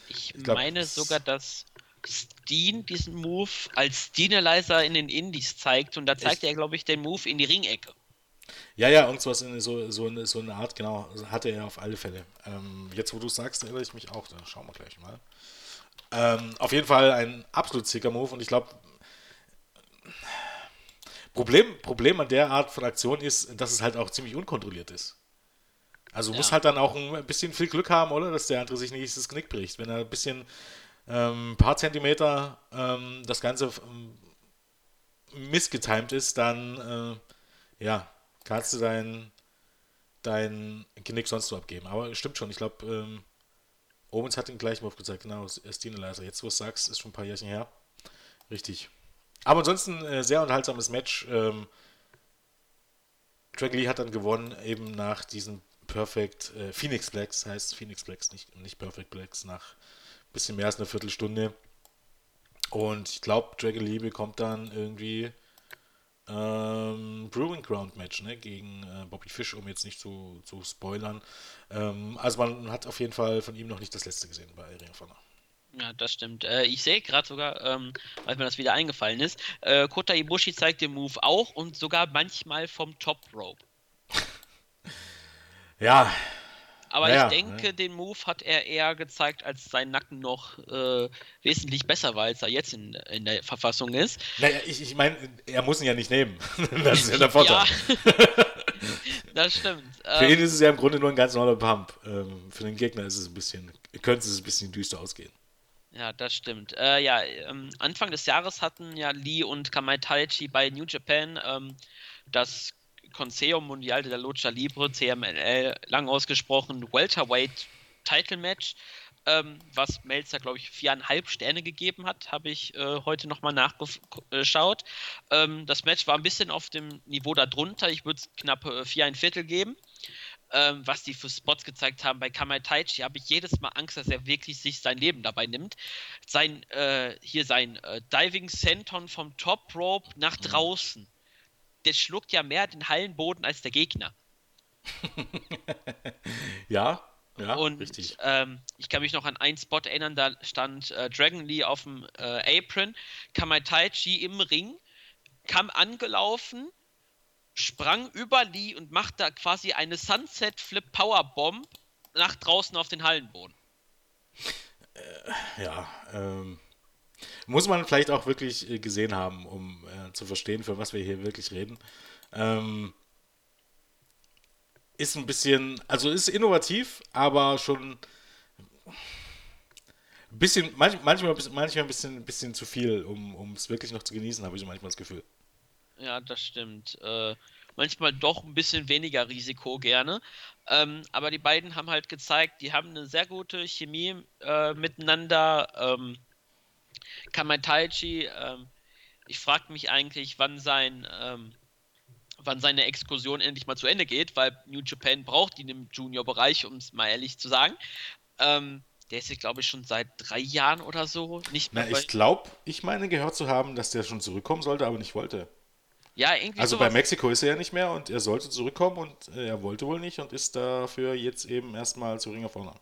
Ich, ich glaub, meine sogar, dass Steen diesen Move als Steanalizer in den Indies zeigt und da zeigt er, glaube ich, den Move in die Ringecke. Ja, ja, irgendwas in so, so, eine, so eine Art, genau, hatte er auf alle Fälle. Ähm, jetzt, wo du sagst, erinnere ich mich auch, da schauen wir gleich mal. Ähm, auf jeden Fall ein absolut sicker Move und ich glaube, Problem, Problem an der Art von Aktion ist, dass es halt auch ziemlich unkontrolliert ist. Also ja. muss halt dann auch ein bisschen viel Glück haben, oder? Dass der andere sich nicht das Knick bricht. Wenn er ein bisschen, ähm, ein paar Zentimeter ähm, das Ganze ähm, missgetimt ist, dann, äh, ja, kannst du dein, dein Knick sonst so abgeben. Aber stimmt schon, ich glaube, ähm, Owens hat den gleichen Move gezeigt, genau, Steenalizer. Jetzt, wo es sagst, ist schon ein paar Jährchen her. Richtig. Aber ansonsten äh, sehr unterhaltsames Match. Ähm, Drag Lee hat dann gewonnen, eben nach diesem Perfect äh, Phoenix Blacks, heißt Phoenix Blacks, nicht, nicht Perfect Blacks, nach ein bisschen mehr als einer Viertelstunde. Und ich glaube, Dragon Lee bekommt dann irgendwie ähm, Brewing Ground Match ne, gegen äh, Bobby Fish, um jetzt nicht zu, zu spoilern. Ähm, also man hat auf jeden Fall von ihm noch nicht das letzte gesehen bei Ring of Honor. Ja, das stimmt. Äh, ich sehe gerade sogar, ähm, weil mir das wieder eingefallen ist, äh, Kota Ibushi zeigt den Move auch und sogar manchmal vom Top Rope. ja, aber naja, ich denke, ja. den Move hat er eher gezeigt, als sein Nacken noch äh, wesentlich besser war, als er jetzt in, in der Verfassung ist. Naja, ich, ich meine, er muss ihn ja nicht nehmen. das ist ja der Vorteil. Ja, das stimmt. Für ihn ähm, ist es ja im Grunde nur ein ganz normaler Pump. Ähm, für den Gegner ist es ein bisschen, könnte es ein bisschen düster ausgehen. Ja, das stimmt. Äh, ja, ähm, Anfang des Jahres hatten ja Lee und Kamai Taichi bei New Japan ähm, das Consejo Mundial de la Lucha Libre, CMLL, lang ausgesprochen, Welterweight Title Match, ähm, was Melzer, glaube ich, viereinhalb Sterne gegeben hat, habe ich äh, heute nochmal nachgeschaut. Ähm, das Match war ein bisschen auf dem Niveau darunter, ich würde es knapp äh, vier ein Viertel geben. Ähm, was die für Spots gezeigt haben bei Kamai Taichi, habe ich jedes Mal Angst, dass er wirklich sich sein Leben dabei nimmt. Sein, äh, hier sein äh, Diving Senton vom Top Rope nach mhm. draußen der schluckt ja mehr den Hallenboden als der Gegner. ja, ja, und, richtig. Ähm, ich kann mich noch an einen Spot erinnern, da stand äh, Dragon Lee auf dem äh, Apron, Kamai Taichi im Ring, kam angelaufen, sprang über Lee und machte quasi eine Sunset Flip Powerbomb nach draußen auf den Hallenboden. Äh, ja, ähm, muss man vielleicht auch wirklich äh, gesehen haben, um äh, zu verstehen, für was wir hier wirklich reden. Ähm, ist ein bisschen, also ist innovativ, aber schon ein bisschen, manch, manchmal, manchmal ein bisschen, ein bisschen zu viel, um es wirklich noch zu genießen, habe ich manchmal das Gefühl. Ja, das stimmt. Äh, manchmal doch ein bisschen weniger Risiko gerne. Ähm, aber die beiden haben halt gezeigt, die haben eine sehr gute Chemie äh, miteinander. Ähm, Kamataichi, ähm, ich frage mich eigentlich, wann sein, ähm, wann seine Exkursion endlich mal zu Ende geht, weil New Japan braucht ihn im Junior-Bereich, um es mal ehrlich zu sagen. Ähm, der ist, glaube ich, schon seit drei Jahren oder so nicht mehr. Na, ich glaube, ich meine gehört zu haben, dass der schon zurückkommen sollte, aber nicht wollte. Ja, irgendwie. Also sowas. bei Mexiko ist er ja nicht mehr und er sollte zurückkommen und er wollte wohl nicht und ist dafür jetzt eben erstmal zu Ring of Honor.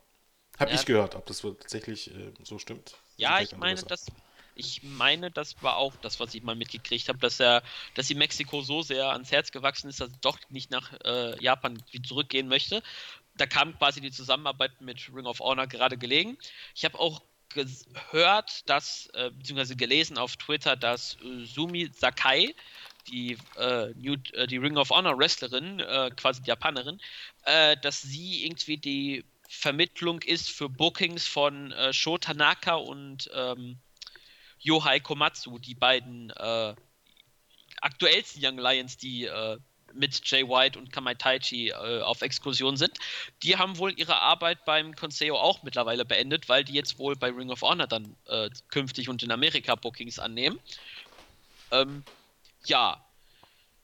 Hab ja. ich gehört, ob das tatsächlich äh, so stimmt. Ja, ich meine, das, ich meine, das war auch das, was ich mal mitgekriegt habe, dass er, dass ihm Mexiko so sehr ans Herz gewachsen ist, dass er doch nicht nach äh, Japan zurückgehen möchte. Da kam quasi die Zusammenarbeit mit Ring of Honor gerade gelegen. Ich habe auch gehört, dass, äh, beziehungsweise gelesen auf Twitter, dass äh, Sumi Sakai, die, äh, New, äh, die Ring of Honor Wrestlerin, äh, quasi die Japanerin, äh, dass sie irgendwie die Vermittlung ist für Bookings von äh, Sho Tanaka und ähm, Yohai Komatsu, die beiden äh, aktuellsten Young Lions, die äh, mit Jay White und Kamai Taichi äh, auf Exkursion sind. Die haben wohl ihre Arbeit beim Consejo auch mittlerweile beendet, weil die jetzt wohl bei Ring of Honor dann äh, künftig und in Amerika Bookings annehmen. Ähm, ja,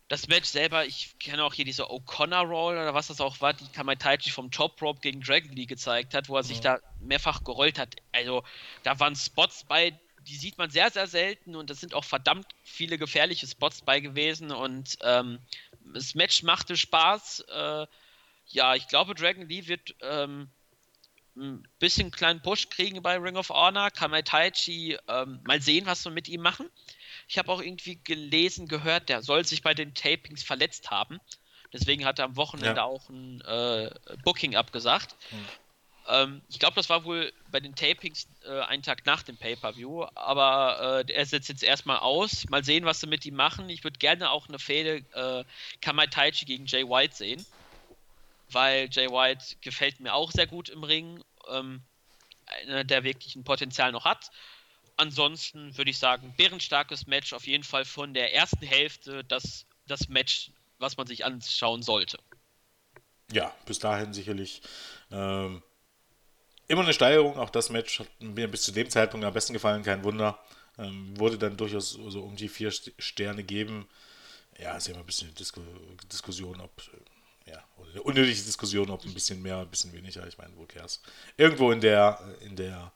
das Match selber, ich kenne auch hier diese O'Connor Roll oder was das auch war, die Kamaitaichi vom Top Rope gegen Dragon Lee gezeigt hat, wo er sich da mehrfach gerollt hat. Also da waren Spots bei, die sieht man sehr, sehr selten und es sind auch verdammt viele gefährliche Spots bei gewesen und ähm, das Match machte Spaß. Äh, ja, ich glaube, Dragon Lee wird ähm, ein bisschen kleinen Push kriegen bei Ring of Honor. Kamaitaichi, ähm, mal sehen, was wir mit ihm machen. Ich habe auch irgendwie gelesen, gehört, der soll sich bei den Tapings verletzt haben. Deswegen hat er am Wochenende ja. auch ein äh, Booking abgesagt. Hm. Ähm, ich glaube, das war wohl bei den Tapings äh, einen Tag nach dem Pay-Per-View, aber äh, er setzt jetzt erstmal aus. Mal sehen, was sie mit ihm machen. Ich würde gerne auch eine Fehde äh, Kamai Taichi gegen Jay White sehen, weil Jay White gefällt mir auch sehr gut im Ring. Ähm, einer, der wirklich ein Potenzial noch hat ansonsten würde ich sagen, bärenstarkes Match, auf jeden Fall von der ersten Hälfte das, das Match, was man sich anschauen sollte. Ja, bis dahin sicherlich ähm, immer eine Steigerung. Auch das Match hat mir bis zu dem Zeitpunkt am besten gefallen, kein Wunder. Ähm, wurde dann durchaus so um die vier Sterne geben. Ja, ist ja immer ein bisschen Disku Diskussion, ob ja, oder eine unnötige Diskussion, ob ein bisschen mehr, ein bisschen weniger. Ich meine, wo cares? Irgendwo in der, in der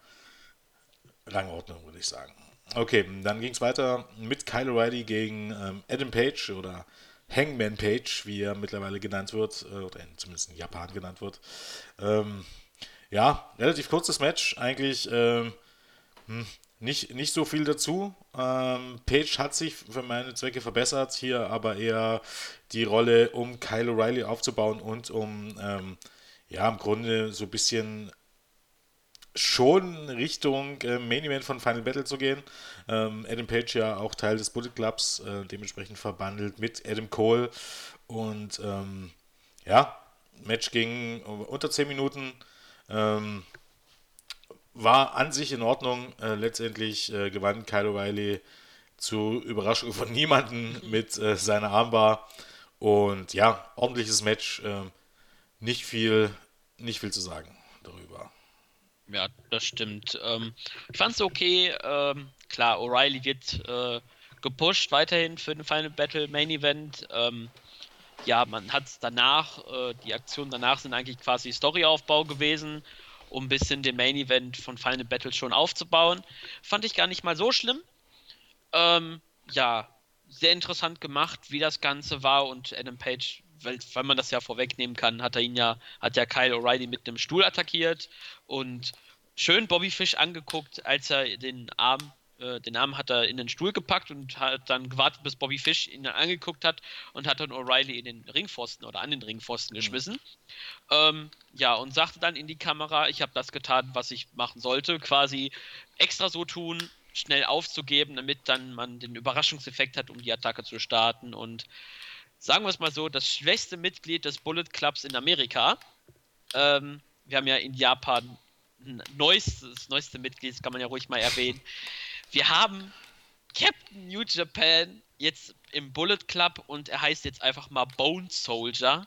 Rangordnung, würde ich sagen. Okay, dann ging es weiter mit Kyle O'Reilly gegen ähm, Adam Page oder Hangman Page, wie er mittlerweile genannt wird, äh, oder zumindest in Japan genannt wird. Ähm, ja, relativ kurzes Match, eigentlich ähm, hm, nicht, nicht so viel dazu. Ähm, Page hat sich für meine Zwecke verbessert, hier aber eher die Rolle, um Kyle O'Reilly aufzubauen und um ähm, ja im Grunde so ein bisschen schon Richtung äh, Main Event von Final Battle zu gehen. Ähm, Adam Page ja auch Teil des Bullet Clubs, äh, dementsprechend verbandelt mit Adam Cole. Und ähm, ja, Match ging unter 10 Minuten. Ähm, war an sich in Ordnung. Äh, letztendlich äh, gewann Kyle O'Reilly zu Überraschung von niemanden mit äh, seiner Armbar. Und ja, ordentliches Match. Ähm, nicht viel, nicht viel zu sagen darüber. Ja, das stimmt. Ähm, ich fand es okay. Ähm, klar, O'Reilly wird äh, gepusht weiterhin für den Final Battle Main Event. Ähm, ja, man hat danach, äh, die Aktionen danach sind eigentlich quasi Storyaufbau gewesen, um ein bisschen den Main Event von Final Battle schon aufzubauen. Fand ich gar nicht mal so schlimm. Ähm, ja, sehr interessant gemacht, wie das Ganze war und Adam Page weil, weil man das ja vorwegnehmen kann, hat er ihn ja, hat ja Kyle O'Reilly mit einem Stuhl attackiert und schön Bobby Fish angeguckt, als er den Arm, äh, den Arm hat er in den Stuhl gepackt und hat dann gewartet, bis Bobby Fish ihn dann angeguckt hat und hat dann O'Reilly in den Ringpfosten oder an den Ringpfosten mhm. geschmissen. Ähm, ja, und sagte dann in die Kamera, ich habe das getan, was ich machen sollte, quasi extra so tun, schnell aufzugeben, damit dann man den Überraschungseffekt hat, um die Attacke zu starten und sagen wir es mal so, das schwächste Mitglied des Bullet Clubs in Amerika. Ähm, wir haben ja in Japan ein neuestes, neueste Mitglied, das kann man ja ruhig mal erwähnen. Wir haben Captain New Japan jetzt im Bullet Club und er heißt jetzt einfach mal Bone Soldier.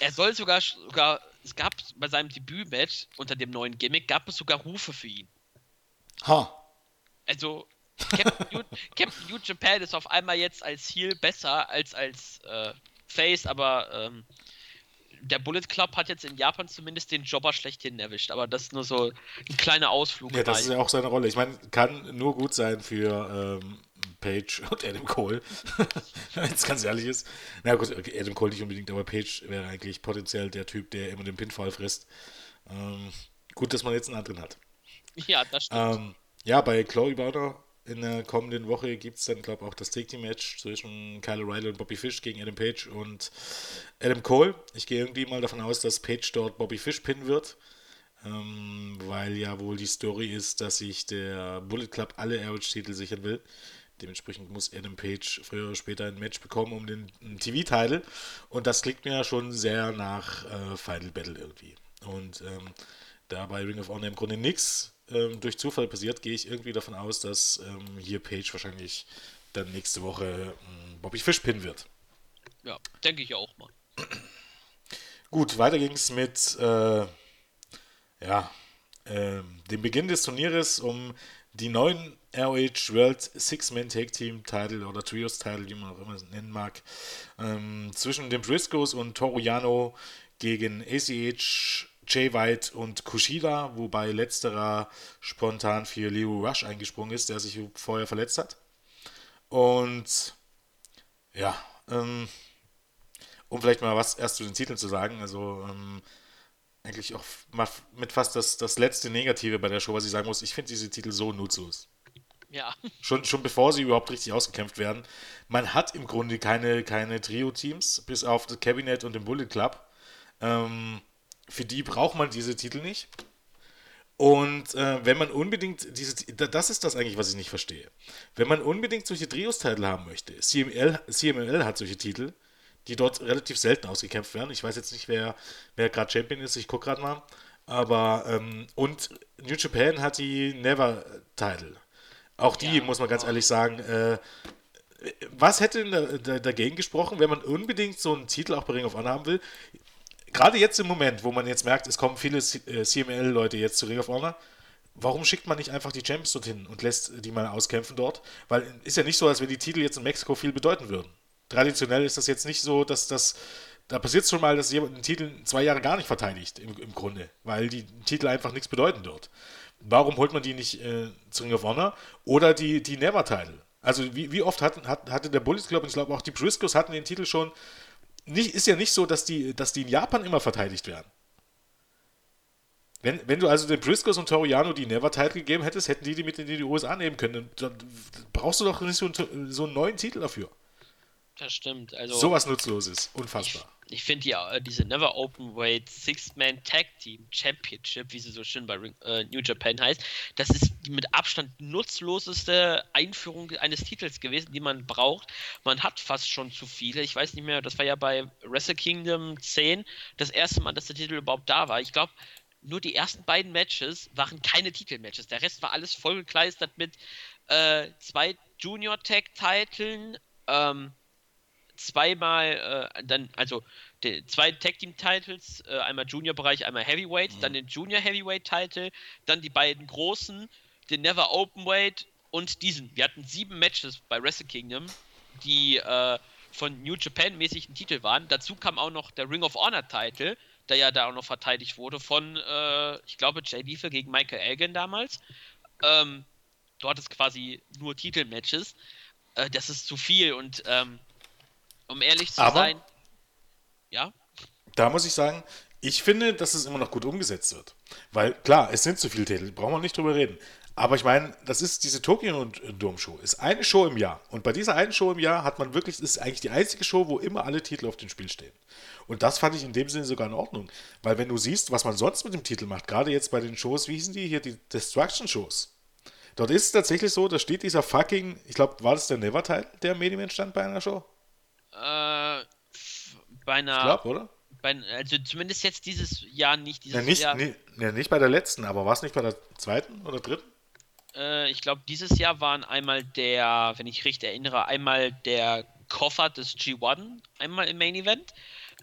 Er soll sogar, sogar es gab bei seinem Debütmatch unter dem neuen Gimmick, gab es sogar Rufe für ihn. Ha. Also, Captain New, Captain New Japan ist auf einmal jetzt als Heel besser als als äh, Face, aber ähm, der Bullet Club hat jetzt in Japan zumindest den Jobber schlechthin erwischt, aber das ist nur so ein kleiner Ausflug. Ja, das ist ja auch seine Rolle. Ich meine, kann nur gut sein für ähm, Page und Adam Cole. Wenn es ganz ehrlich ist. Na gut, Adam Cole nicht unbedingt, aber Page wäre eigentlich potenziell der Typ, der immer den Pinfall frisst. Ähm, gut, dass man jetzt einen anderen hat. Ja, das stimmt. Ähm, ja, bei Chloe Bowder in der kommenden Woche gibt es dann, glaube ich, auch das Take Team Match zwischen Kyle O'Reilly und Bobby Fish gegen Adam Page und Adam Cole. Ich gehe irgendwie mal davon aus, dass Page dort Bobby Fish pinnen wird, ähm, weil ja wohl die Story ist, dass sich der Bullet Club alle Average-Titel sichern will. Dementsprechend muss Adam Page früher oder später ein Match bekommen um den TV-Titel. Und das klingt mir ja schon sehr nach äh, Final Battle irgendwie. Und ähm, da bei Ring of Honor im Grunde nichts ähm, durch Zufall passiert, gehe ich irgendwie davon aus, dass ähm, hier Page wahrscheinlich dann nächste Woche ähm, Bobby Fish pinnen wird. Ja, denke ich auch mal. Gut, weiter ging es mit äh, ja, äh, dem Beginn des Turnieres um die neuen ROH World Six-Man Tag Team Title oder Trios Title, wie man auch immer es nennen mag, ähm, zwischen den Briscoes und Toru Yano gegen ACH, Jay White und Kushida, wobei letzterer spontan für Leo Rush eingesprungen ist, der sich vorher verletzt hat. Und ja, ähm, um vielleicht mal was erst zu den Titeln zu sagen, also ähm, eigentlich auch mit fast das, das letzte Negative bei der Show, was ich sagen muss, ich finde diese Titel so nutzlos. Ja. Schon, schon bevor sie überhaupt richtig ausgekämpft werden. Man hat im Grunde keine, keine Trio-Teams, bis auf das Cabinet und den Bullet Club. Ähm, für die braucht man diese Titel nicht. Und äh, wenn man unbedingt diese, das ist das eigentlich, was ich nicht verstehe. Wenn man unbedingt solche Trios-Titel haben möchte, CML, CML hat solche Titel, die dort relativ selten ausgekämpft werden. Ich weiß jetzt nicht, wer, wer gerade Champion ist, ich gucke gerade mal. Aber, ähm, und New Japan hat die Never-Title. Auch die, ja, muss man ganz oh. ehrlich sagen, äh, was hätte da, da, dagegen gesprochen, wenn man unbedingt so einen Titel auch bei Ring of Honor haben will? Gerade jetzt im Moment, wo man jetzt merkt, es kommen viele CML-Leute äh, jetzt zu Ring of Honor, warum schickt man nicht einfach die Champions dorthin und lässt die mal auskämpfen dort? Weil ist ja nicht so, als wenn die Titel jetzt in Mexiko viel bedeuten würden. Traditionell ist das jetzt nicht so, dass das. Da passiert schon mal, dass jemand einen Titel zwei Jahre gar nicht verteidigt, im, im Grunde, weil die Titel einfach nichts bedeuten dort. Warum holt man die nicht äh, zu Ring of Honor? Oder die, die Never-Title. Also wie, wie oft hat, hat, hatte der Bullet Club, und ich glaube auch die Briscoes hatten den Titel schon, nicht, ist ja nicht so, dass die, dass die in Japan immer verteidigt werden. Wenn, wenn du also den Briscoes und Toriano die Never-Title gegeben hättest, hätten die die mit in die USA nehmen können. Dann brauchst du doch nicht so einen, so einen neuen Titel dafür. Das stimmt. Also, Sowas Nutzloses. Unfassbar. Ich, finde ja äh, diese Never Open Weight Six-Man Tag Team Championship, wie sie so schön bei äh, New Japan heißt, das ist mit Abstand nutzloseste Einführung eines Titels gewesen, die man braucht. Man hat fast schon zu viele. Ich weiß nicht mehr, das war ja bei Wrestle Kingdom 10 das erste Mal, dass der Titel überhaupt da war. Ich glaube, nur die ersten beiden Matches waren keine Titelmatches. Der Rest war alles vollgekleistert mit äh, zwei Junior-Tag-Titeln, ähm, zweimal äh, dann, also die, zwei Tag Team Titles, äh, einmal Junior Bereich, einmal Heavyweight, mhm. dann den Junior Heavyweight Title, dann die beiden großen, den Never Openweight und diesen. Wir hatten sieben Matches bei Wrestle Kingdom, die äh, von New Japan mäßig ein Titel waren. Dazu kam auch noch der Ring of Honor Title, der ja da auch noch verteidigt wurde von, äh, ich glaube, Jay Lethal gegen Michael Elgin damals. Ähm, dort ist quasi nur Titelmatches. Äh, das ist zu viel und ähm, um ehrlich zu Aber sein. Ja? Da muss ich sagen, ich finde, dass es immer noch gut umgesetzt wird. Weil, klar, es sind zu viele Titel, brauchen wir nicht drüber reden. Aber ich meine, das ist diese Tokyo Dome Show, ist eine Show im Jahr. Und bei dieser einen Show im Jahr hat man wirklich, ist eigentlich die einzige Show, wo immer alle Titel auf dem Spiel stehen. Und das fand ich in dem Sinne sogar in Ordnung. Weil wenn du siehst, was man sonst mit dem Titel macht, gerade jetzt bei den Shows, wie hießen die hier, die Destruction Shows. Dort ist es tatsächlich so, da steht dieser fucking, ich glaube, war das der Never-Teil, der im Medium stand bei einer Show? Äh, bei einer. Ich glaube, oder? Bei, also zumindest jetzt dieses Jahr nicht. Dieses ja, nicht, Jahr. Nee, ja, nicht bei der letzten, aber war es nicht bei der zweiten oder dritten? Äh, ich glaube, dieses Jahr waren einmal der, wenn ich richtig erinnere, einmal der Koffer des G1, einmal im Main Event,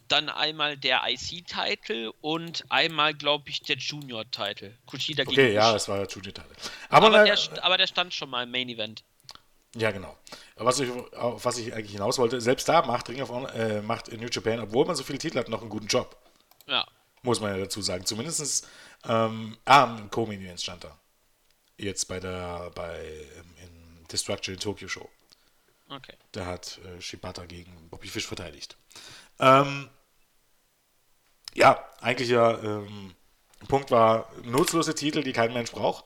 dann einmal der IC-Title und einmal, glaube ich, der Junior-Title. Kushida okay, gegen ja, es war der Junior-Title. Aber, aber, aber der stand schon mal im Main Event. Ja, genau. Was ich, auf was ich eigentlich hinaus wollte, selbst da macht Ring of Honor, äh, macht New Japan, obwohl man so viele Titel hat, noch einen guten Job. Ja. Muss man ja dazu sagen. Zumindest, ähm, ah, ein Co-Main stand da. Jetzt bei der, bei, ähm, in Destruction in Tokyo Show. Okay. Da hat äh, Shibata gegen Bobby Fish verteidigt. Ähm, ja, eigentlich ja, ähm, Punkt war, nutzlose Titel, die kein Mensch braucht.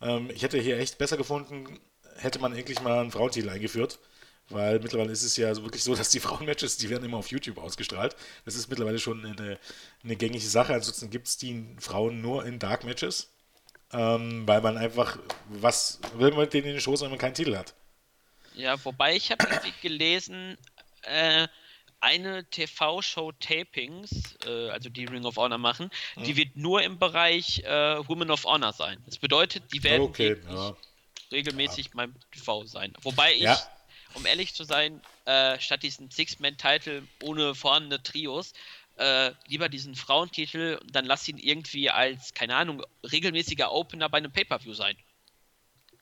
Ähm, ich hätte hier echt besser gefunden, hätte man endlich mal einen Frauentitel eingeführt. Weil mittlerweile ist es ja wirklich so, dass die Frauenmatches, die werden immer auf YouTube ausgestrahlt. Das ist mittlerweile schon eine, eine gängige Sache. Ansonsten gibt es die Frauen nur in Dark Matches. Ähm, weil man einfach, was will man mit denen in den Shows, wenn man keinen Titel hat? Ja, wobei ich habe irgendwie gelesen, äh, eine TV-Show Tapings, äh, also die Ring of Honor machen, hm. die wird nur im Bereich äh, Women of Honor sein. Das bedeutet, die werden okay, ja regelmäßig ja. beim TV sein. Wobei ich, ja. um ehrlich zu sein, äh, statt diesen Six-Man-Titel ohne vorhandene Trios, äh, lieber diesen Frauentitel, dann lass ihn irgendwie als, keine Ahnung, regelmäßiger Opener bei einem Pay-Per-View sein.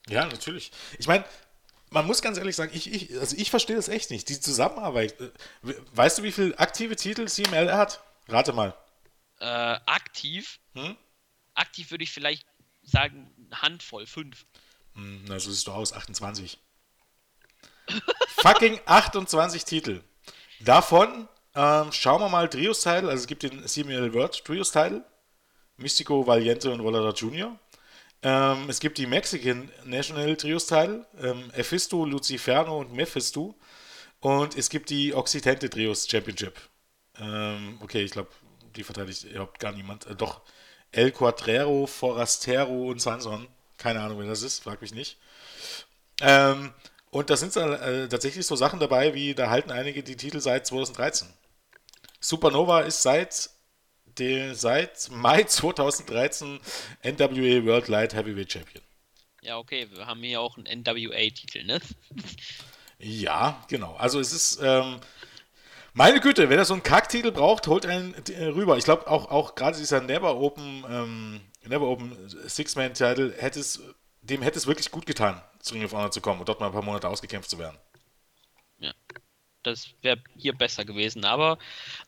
Ja, natürlich. Ich meine, man muss ganz ehrlich sagen, ich, ich, also ich verstehe das echt nicht. Die Zusammenarbeit. Äh, weißt du, wie viele aktive Titel CML hat? Rate mal. Äh, aktiv? Hm? Aktiv würde ich vielleicht sagen, Handvoll, fünf. Hm, na, so siehst du aus, 28. Fucking 28 Titel. Davon ähm, schauen wir mal Trios-Title. Also es gibt den CML World Trios-Title. Mystico, Valiente und Volador Jr. Ähm, es gibt die Mexican National Trios Title, ähm, Ephisto, Luciferno und Mephisto. Und es gibt die Occidente Trios Championship. Ähm, okay, ich glaube, die verteidigt überhaupt gar niemand. Äh, doch, El Quatrero, Forastero und Sanson. Keine Ahnung, wer das ist, frag mich nicht. Ähm, und da sind äh, tatsächlich so Sachen dabei, wie da halten einige die Titel seit 2013. Supernova ist seit der seit Mai 2013 NWA World Light Heavyweight Champion. Ja, okay, wir haben hier auch einen NWA-Titel, ne? ja, genau. Also es ist, ähm, meine Güte, wenn er so einen Kacktitel braucht, holt einen äh, rüber. Ich glaube auch, auch gerade dieser Never Open, ähm, Never Open Six-Man-Title hätte es, dem hätte es wirklich gut getan, zu Ring of Honor zu kommen und dort mal ein paar Monate ausgekämpft zu werden. Ja. Das wäre hier besser gewesen. Aber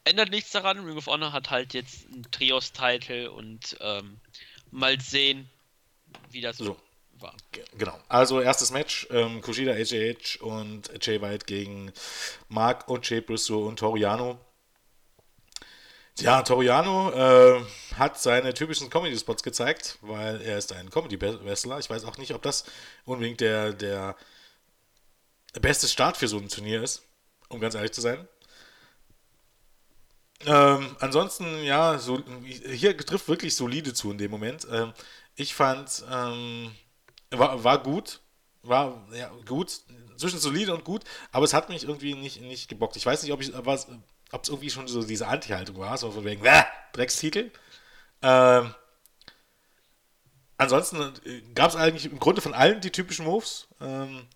ändert nichts daran. Ring of Honor hat halt jetzt einen Trios-Title und ähm, mal sehen, wie das so war. Genau. Also erstes Match: ähm, Kushida, AJH und Jay White gegen Mark und Jay Briscoe und Toriano. Ja, Toriano äh, hat seine typischen Comedy-Spots gezeigt, weil er ist ein Comedy-Wrestler. Ich weiß auch nicht, ob das unbedingt der, der beste Start für so ein Turnier ist um ganz ehrlich zu sein. Ähm, ansonsten, ja, so, hier trifft wirklich solide zu in dem Moment. Ähm, ich fand, ähm, war, war gut, war ja, gut, zwischen solide und gut, aber es hat mich irgendwie nicht, nicht gebockt. Ich weiß nicht, ob es irgendwie schon so diese Anti-Haltung war, so von wegen, äh, Dreckstitel. Ähm, ansonsten äh, gab es eigentlich im Grunde von allen die typischen Moves. Ähm,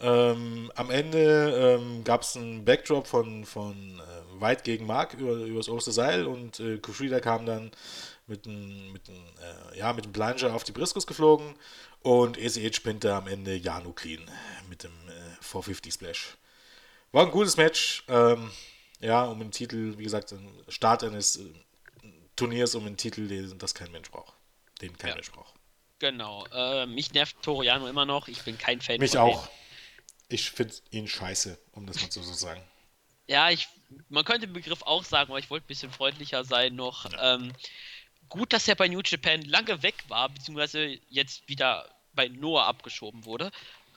ähm, am Ende ähm, gab es einen Backdrop von, von äh, White gegen Mark über, über das oberste Seil und äh, Kushida kam dann mit einem mit äh, ja, mit Plunger auf die Briskus geflogen und ECH pinte am Ende Janu Clean mit dem äh, 450 Splash. War ein gutes Match, ähm, ja, um den Titel, wie gesagt, ein Start eines äh, Turniers um einen Titel, den das kein Mensch braucht. Den kein ja. Mensch braucht. Genau. Äh, mich nervt Toriano immer noch. Ich bin kein Fan mich auch. Denen. Ich finde ihn scheiße, um das mal so zu sagen. Ja, ich, man könnte den Begriff auch sagen, aber ich wollte ein bisschen freundlicher sein noch. Ja. Ähm, gut, dass er bei New Japan lange weg war, beziehungsweise jetzt wieder bei Noah abgeschoben wurde.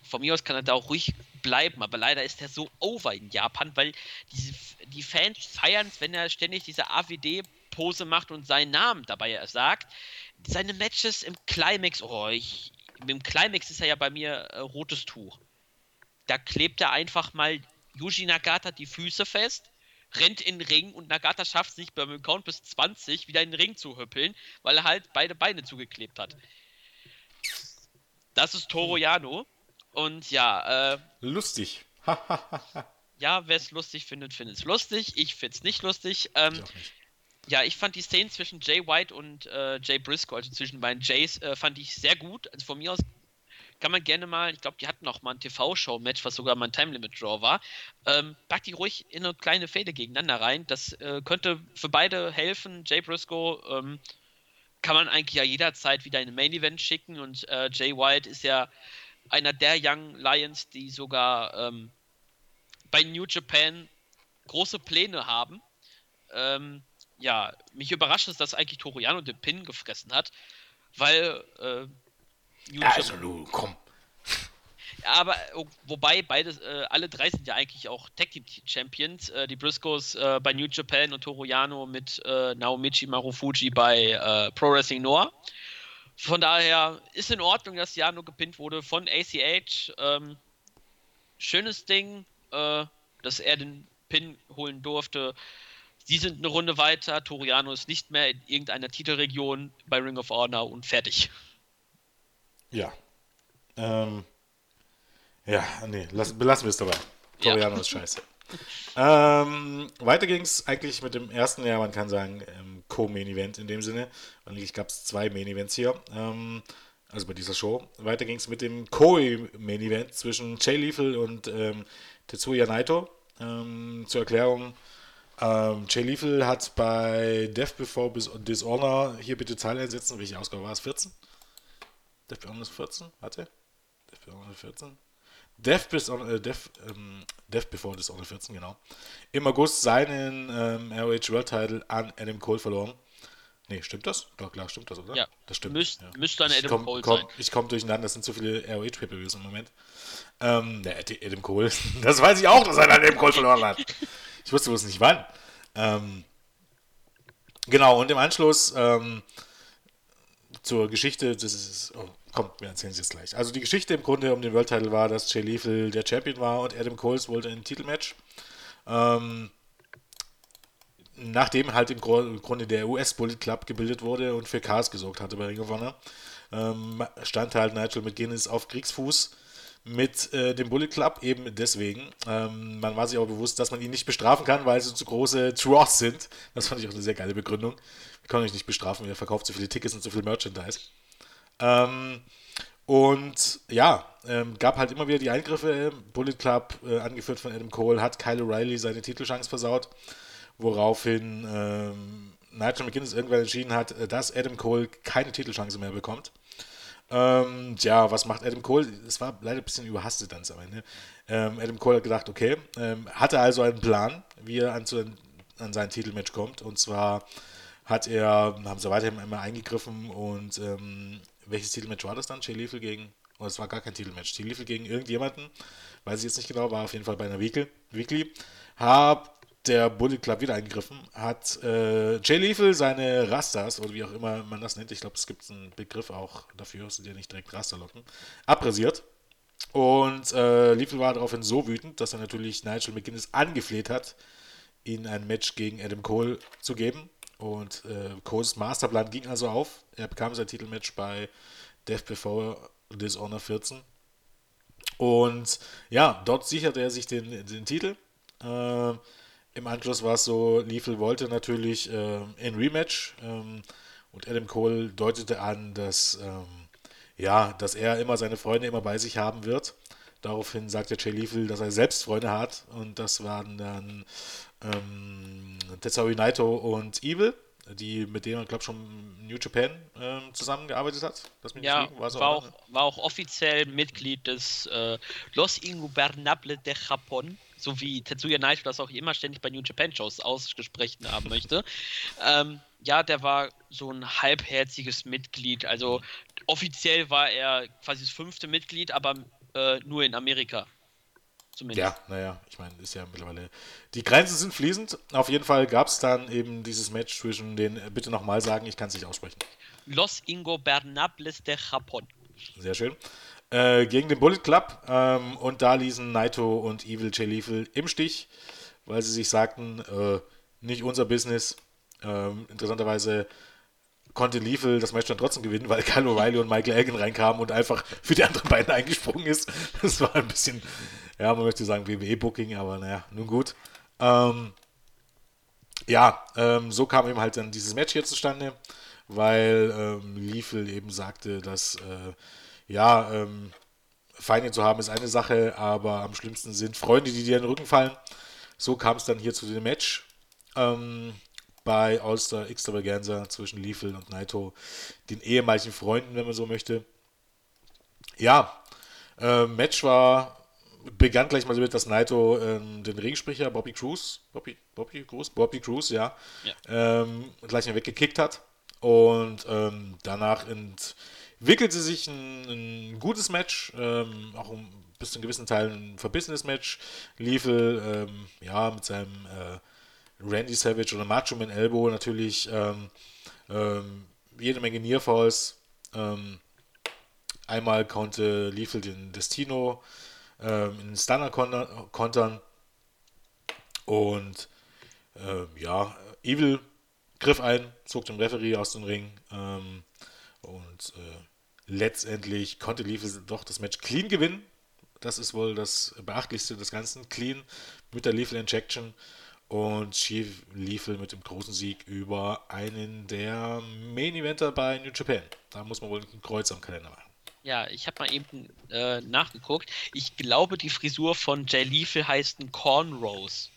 Von mir aus kann er da auch ruhig bleiben, aber leider ist er so over in Japan, weil diese, die Fans feiern es, wenn er ständig diese AWD-Pose macht und seinen Namen dabei sagt. Seine Matches im Climax, oh, ich, im Climax ist er ja bei mir äh, rotes Tuch da klebt er einfach mal Yuji Nagata die Füße fest, rennt in den Ring und Nagata schafft es nicht beim Count bis 20 wieder in den Ring zu hüppeln, weil er halt beide Beine zugeklebt hat. Das ist Toro Yano. Und ja, äh. Lustig. ja, wer es lustig findet, findet es lustig. Ich finde es nicht lustig. Ähm, ich ja, ich fand die Szenen zwischen Jay White und äh, Jay Briscoe, also zwischen beiden Jays, äh, fand ich sehr gut. Also von mir aus kann man gerne mal, ich glaube, die hatten auch mal ein TV-Show-Match, was sogar mal ein Time-Limit-Draw war. Ähm, pack die ruhig in eine kleine Fäde gegeneinander rein. Das äh, könnte für beide helfen. Jay Briscoe ähm, kann man eigentlich ja jederzeit wieder in ein Main-Event schicken und äh, Jay White ist ja einer der Young Lions, die sogar ähm, bei New Japan große Pläne haben. Ähm, ja, mich überrascht es, dass eigentlich Toriano den Pin gefressen hat, weil äh, also du, komm. Aber oh, wobei beide, äh, alle drei sind ja eigentlich auch Tag Team Champions. Äh, die Briscoes äh, bei New Japan und Toru Yano mit äh, Naomichi Marufuji bei äh, Pro Wrestling Noah. Von daher ist in Ordnung, dass Yano gepinnt wurde von ACH. Ähm, schönes Ding, äh, dass er den Pin holen durfte. Sie sind eine Runde weiter. Toriano ist nicht mehr in irgendeiner Titelregion bei Ring of Honor und fertig. Ja. Ähm, ja, nee, lass, belassen wir es dabei. Toriano ja. ist scheiße. ähm, weiter ging es eigentlich mit dem ersten, ja, man kann sagen, ähm, Co-Main-Event in dem Sinne. Eigentlich gab es zwei Main-Events hier. Ähm, also bei dieser Show. Weiter ging es mit dem Koi-Main Event zwischen Jay Lethal und ähm, Tetsuya Naito. Ähm, zur Erklärung, ähm, Jay Lethal hat bei Death Before Dishonor, hier bitte Zahl einsetzen, welche Ausgabe war es? 14? Death Before ist 14? Warte. Death Before 14? Death, Before, äh, Death, ähm, Death Before Dishonor 14, genau. Im August seinen ähm, ROH World Title an Adam Cole verloren. Nee, stimmt das? Doch, klar, stimmt das, oder? Ja. Das stimmt. Müsst, ja. Müsste ein Adam komm, Cole komm, sein. Ich komme durcheinander, das sind zu viele ROH Pay-Per-Views im Moment. Ähm, der Adam Cole, das weiß ich auch, dass er an Adam Cole verloren hat. Ich wusste bloß nicht wann. Ähm, genau, und im Anschluss ähm, zur Geschichte, das ist, oh, komm, wir erzählen es jetzt gleich. Also die Geschichte im Grunde um den World Title war, dass Jay Lethal der Champion war und Adam Cole wollte ein Titelmatch. Ähm, nachdem halt im Grunde der US Bullet Club gebildet wurde und für Chaos gesorgt hatte bei Ring of Honor, ähm, stand halt Nigel McGuinness auf Kriegsfuß mit äh, dem Bullet Club eben deswegen. Ähm, man war sich auch bewusst, dass man ihn nicht bestrafen kann, weil sie zu große Draws sind. Das fand ich auch eine sehr geile Begründung. Wir können euch nicht bestrafen, ihr verkauft zu viele Tickets und zu viel Merchandise. Ähm, und ja, ähm, gab halt immer wieder die Eingriffe. Bullet Club, äh, angeführt von Adam Cole, hat Kyle O'Reilly seine Titelchance versaut woraufhin ähm, Nigel McGuinness irgendwann entschieden hat, äh, dass Adam Cole keine Titelchance mehr bekommt. Ähm, ja, was macht Adam Cole? Es war leider ein bisschen überhastet dann am Ende. Ähm, Adam Cole hat gedacht, okay, ähm, hatte also einen Plan, wie er an, zu, an sein Titelmatch kommt. Und zwar hat er, haben sie weiterhin immer eingegriffen und ähm, welches Titelmatch war das dann? Jay Lethal gegen, oh, es war gar kein Titelmatch. Jay Lethal gegen irgendjemanden, weiß ich jetzt nicht genau, war auf jeden Fall bei einer. Weekly. Hab der Bullet Club wieder eingegriffen, hat äh, Jay Lethal seine Rastas, oder wie auch immer man das nennt, ich glaube, es gibt einen Begriff auch dafür, sind ja nicht direkt Rasterlocken, abrasiert. Und äh, Lethal war daraufhin so wütend, dass er natürlich Nigel McGuinness angefleht hat, ihn ein Match gegen Adam Cole zu geben. Und äh, Coles Masterplan ging also auf. Er bekam sein Titelmatch bei Death Before Dishonor 14. Und ja, dort sicherte er sich den, den Titel. Äh, im Anschluss war es so, Lethal wollte natürlich äh, ein Rematch ähm, und Adam Cole deutete an, dass, ähm, ja, dass er immer seine Freunde immer bei sich haben wird. Daraufhin sagte Jay Lethal, dass er selbst Freunde hat und das waren dann ähm, Tetsuya Naito und Evil, die mit denen, glaube ich, schon New Japan äh, zusammengearbeitet hat. ja, war, war, auch, war, auch, offiziell Mitglied des äh, Los Ingobernables de Japón so wie Tetsuya Naito das auch immer ständig bei New Japan Shows ausgesprochen haben möchte. ähm, ja, der war so ein halbherziges Mitglied. Also offiziell war er quasi das fünfte Mitglied, aber äh, nur in Amerika. Zumindest. Ja, naja, ich meine, ist ja mittlerweile. Die Grenzen sind fließend. Auf jeden Fall gab es dann eben dieses Match zwischen den, bitte nochmal sagen, ich kann es nicht aussprechen. Los Ingobernables de Japón. Sehr schön. Äh, gegen den Bullet Club. Ähm, und da ließen Naito und Evil Lethal im Stich, weil sie sich sagten, äh, nicht unser Business. Ähm, interessanterweise konnte Lethal das Match dann trotzdem gewinnen, weil Kyle O'Reilly und Michael Elgin reinkamen und einfach für die anderen beiden eingesprungen ist. Das war ein bisschen, ja, man möchte sagen WWE-Booking, aber naja, nun gut. Ähm, ja, ähm, so kam eben halt dann dieses Match hier zustande, weil ähm, Lethal eben sagte, dass äh, ja, ähm, Feinde zu haben ist eine Sache, aber am schlimmsten sind Freunde, die dir in den Rücken fallen. So kam es dann hier zu dem Match ähm, bei All-Star Extravaganza zwischen Lethal und Naito, den ehemaligen Freunden, wenn man so möchte. Ja, äh, Match war, begann gleich mal damit, dass Naito ähm, den Ringsprecher Bobby Cruz, Bobby, Bobby Cruz, Bobby Cruz, ja, ja. Ähm, gleich mal weggekickt hat und ähm, danach in wickelte sich ein, ein gutes Match, ähm, auch ein, bis zu einem gewissen Teil ein verbissenes Match. Lethal, ähm, ja, mit seinem äh, Randy Savage oder Macho Man Elbow natürlich ähm, ähm jede Menge Nearfalls. Ähm, einmal konnte Lethal den Destino ähm, in Stunner kontern und äh, ja, Evil griff ein, zog den Referee aus dem Ring und äh, letztendlich konnte Lethal doch das Match clean gewinnen. Das ist wohl das Beachtlichste des Ganzen. Clean mit der Lethal Injection. Und Chief Lethal mit dem großen Sieg über einen der Main Eventer bei New Japan. Da muss man wohl ein Kreuz am Kalender machen. Ja, ich habe mal eben äh, nachgeguckt. Ich glaube, die Frisur von Jay Lethal heißt ein Cornrows.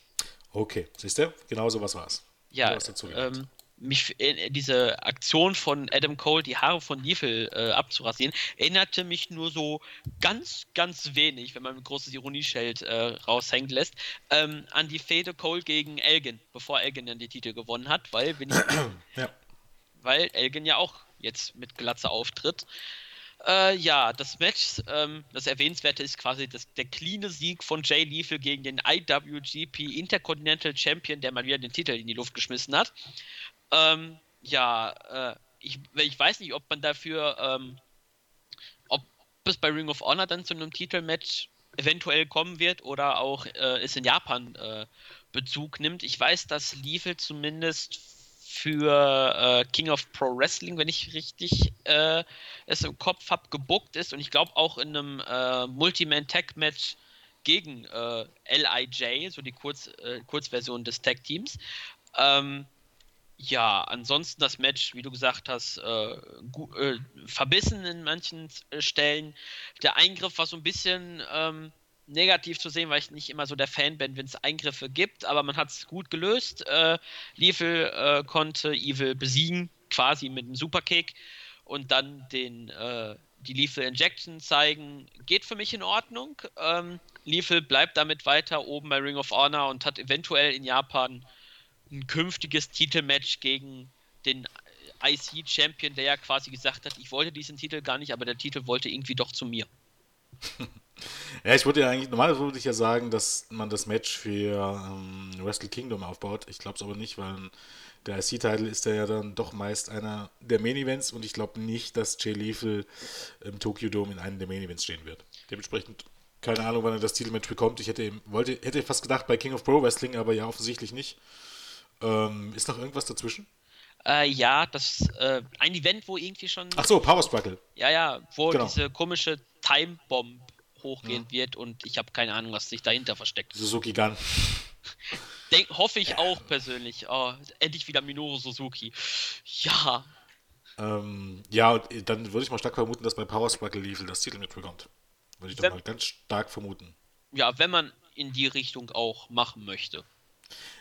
Okay, siehst du? Genau so was war es. Ja, ähm, mich, äh, diese Aktion von Adam Cole, die Haare von Lethal äh, abzurasieren, erinnerte mich nur so ganz, ganz wenig, wenn man ein großes Ironieschild äh, raushängen lässt, ähm, an die Fehde Cole gegen Elgin, bevor Elgin dann die Titel gewonnen hat, weil, ich, ja. weil Elgin ja auch jetzt mit Glatze auftritt. Äh, ja, das Match, ähm, das Erwähnenswerte ist quasi das, der cleane Sieg von Jay Lethal gegen den IWGP Intercontinental Champion, der mal wieder den Titel in die Luft geschmissen hat. Ähm, ja, äh, ich, ich weiß nicht, ob man dafür, ähm, ob es bei Ring of Honor dann zu einem Titelmatch eventuell kommen wird oder auch äh, es in Japan äh, Bezug nimmt. Ich weiß, dass Lethal zumindest für äh, King of Pro Wrestling, wenn ich richtig äh, es im Kopf habe, gebuckt ist und ich glaube auch in einem äh, Multiman-Tag-Match gegen äh, LIJ, so die Kurz, äh, Kurzversion des Tag-Teams. Ähm, ja, ansonsten das Match, wie du gesagt hast, äh, verbissen in manchen Stellen. Der Eingriff war so ein bisschen ähm, negativ zu sehen, weil ich nicht immer so der Fan bin, wenn es Eingriffe gibt, aber man hat es gut gelöst. Äh, Liefel äh, konnte Evil besiegen, quasi mit einem Superkick und dann den äh, die Lethal Injection zeigen, geht für mich in Ordnung. Ähm, Lethal bleibt damit weiter oben bei Ring of Honor und hat eventuell in Japan ein künftiges Titelmatch gegen den IC-Champion, der ja quasi gesagt hat, ich wollte diesen Titel gar nicht, aber der Titel wollte irgendwie doch zu mir. Ja, ich würde ja eigentlich, normalerweise würde ich ja sagen, dass man das Match für ähm, Wrestle Kingdom aufbaut. Ich glaube es aber nicht, weil der IC-Titel ist ja dann doch meist einer der Main-Events und ich glaube nicht, dass Jay Lethal im Tokyo Dome in einem der Main-Events stehen wird. Dementsprechend, keine Ahnung, wann er das Titelmatch bekommt. Ich hätte, wollte, hätte fast gedacht bei King of Pro Wrestling, aber ja, offensichtlich nicht. Ähm, ist noch irgendwas dazwischen? Äh, ja, das äh, ein Event, wo irgendwie schon. Ach so, Power Struggle. Ja, ja, wo genau. diese komische Time Bomb hochgehen ja. wird und ich habe keine Ahnung, was sich dahinter versteckt. Suzuki Gun. Denk, hoffe ich ja. auch persönlich. Oh, endlich wieder Minoru Suzuki. Ja. Ähm, ja, und dann würde ich mal stark vermuten, dass bei Power Struggle Level das Titel mitbekommt. Würde ich doch mal ganz stark vermuten. Ja, wenn man in die Richtung auch machen möchte.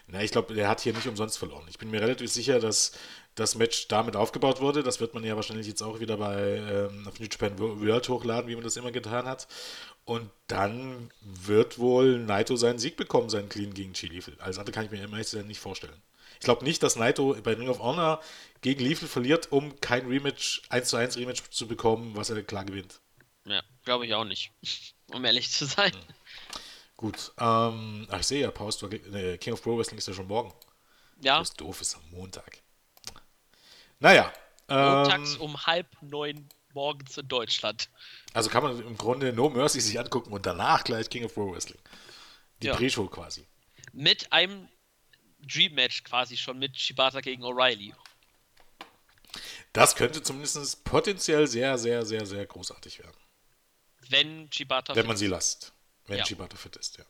Na, ich glaube, der hat hier nicht umsonst verloren. Ich bin mir relativ sicher, dass das Match damit aufgebaut wurde. Das wird man ja wahrscheinlich jetzt auch wieder bei ähm, auf New Japan World hochladen, wie man das immer getan hat. Und dann wird wohl Naito seinen Sieg bekommen, seinen Clean gegen Chili. Alles andere kann ich mir immer nicht vorstellen. Ich glaube nicht, dass Naito bei Ring of Honor gegen Liefel verliert, um kein Rematch, 1 zu 1 Rematch zu bekommen, was er klar gewinnt. Ja, glaube ich auch nicht. Um ehrlich zu sein. Hm. Gut. Ähm, ach, ich sehe ja, Power äh, King of Pro Wrestling ist ja schon morgen. Ja. Das ist doof, ist am Montag. Naja. Montags ähm, um halb neun morgens in Deutschland. Also kann man im Grunde No Mercy sich angucken und danach gleich King of Pro Wrestling. Die ja. Pre-Show quasi. Mit einem Dream-Match quasi schon mit Shibata gegen O'Reilly. Das könnte zumindest potenziell sehr, sehr, sehr, sehr großartig werden. Wenn Shibata Wenn man sie lasst. Wenn ja. Shibata fit ist, ja.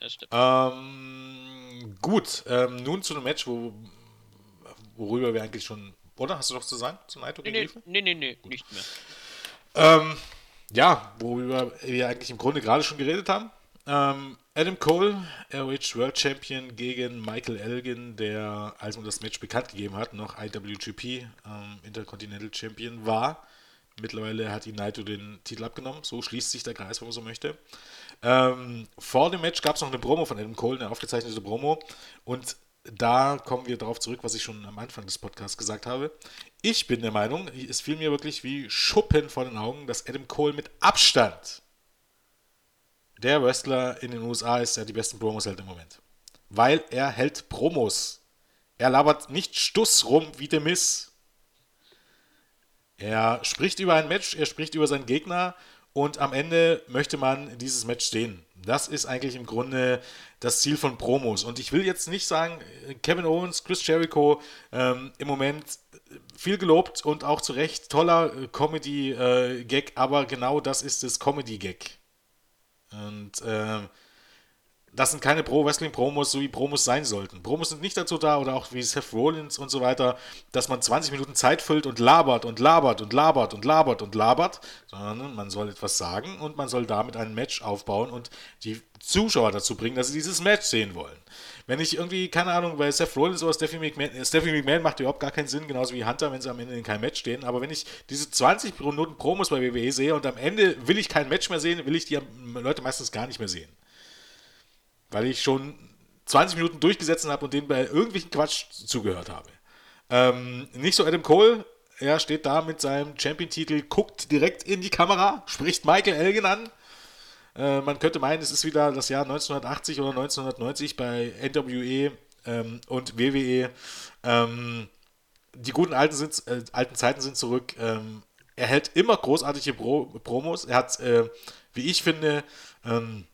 ja stimmt. Ähm, gut, ähm, nun zu einem Match, wo, worüber wir eigentlich schon. Oder? Hast du noch zu sagen? Zu Naito nee, gegen nee, nee, nee, nee, nicht mehr. Ähm, ja, worüber wir eigentlich im Grunde gerade schon geredet haben. Ähm, Adam Cole, ROH World Champion gegen Michael Elgin, der, als man das Match bekannt gegeben hat, noch IWGP ähm, Intercontinental Champion war. Mittlerweile hat ihn Naito den Titel abgenommen. So schließt sich der Kreis, wenn man so möchte. Ähm, vor dem Match gab es noch eine Promo von Adam Cole, eine aufgezeichnete Promo. Und da kommen wir darauf zurück, was ich schon am Anfang des Podcasts gesagt habe. Ich bin der Meinung, es fiel mir wirklich wie Schuppen vor den Augen, dass Adam Cole mit Abstand der Wrestler in den USA ist, der die besten Promos hält im Moment. Weil er hält Promos. Er labert nicht Stuss rum wie der Miss. Er spricht über ein Match, er spricht über seinen Gegner und am Ende möchte man dieses Match sehen. Das ist eigentlich im Grunde das Ziel von Promos. Und ich will jetzt nicht sagen, Kevin Owens, Chris Jericho ähm, im Moment viel gelobt und auch zu Recht toller äh, Comedy-Gag, äh, aber genau das ist das Comedy-Gag. Und äh, das sind keine Pro-Wrestling-Promos, so wie Promos sein sollten. Promos sind nicht dazu da, oder auch wie Seth Rollins und so weiter, dass man 20 Minuten Zeit füllt und labert und labert und labert und labert und labert, sondern man soll etwas sagen und man soll damit ein Match aufbauen und die Zuschauer dazu bringen, dass sie dieses Match sehen wollen. Wenn ich irgendwie, keine Ahnung, bei Seth Rollins oder Stephanie McMahon, Stephanie McMahon macht überhaupt gar keinen Sinn, genauso wie Hunter, wenn sie am Ende in keinem Match stehen, aber wenn ich diese 20 Minuten Promos bei WWE sehe und am Ende will ich kein Match mehr sehen, will ich die Leute meistens gar nicht mehr sehen weil ich schon 20 Minuten durchgesetzt habe und denen bei irgendwelchen Quatsch zugehört habe. Ähm, nicht so Adam Cole, er steht da mit seinem Champion-Titel, guckt direkt in die Kamera, spricht Michael Elgin an. Äh, man könnte meinen, es ist wieder das Jahr 1980 oder 1990 bei NWE ähm, und WWE. Ähm, die guten alten, sind, äh, alten Zeiten sind zurück. Ähm, er hält immer großartige Pro Promos. Er hat, äh, wie ich finde, ähm,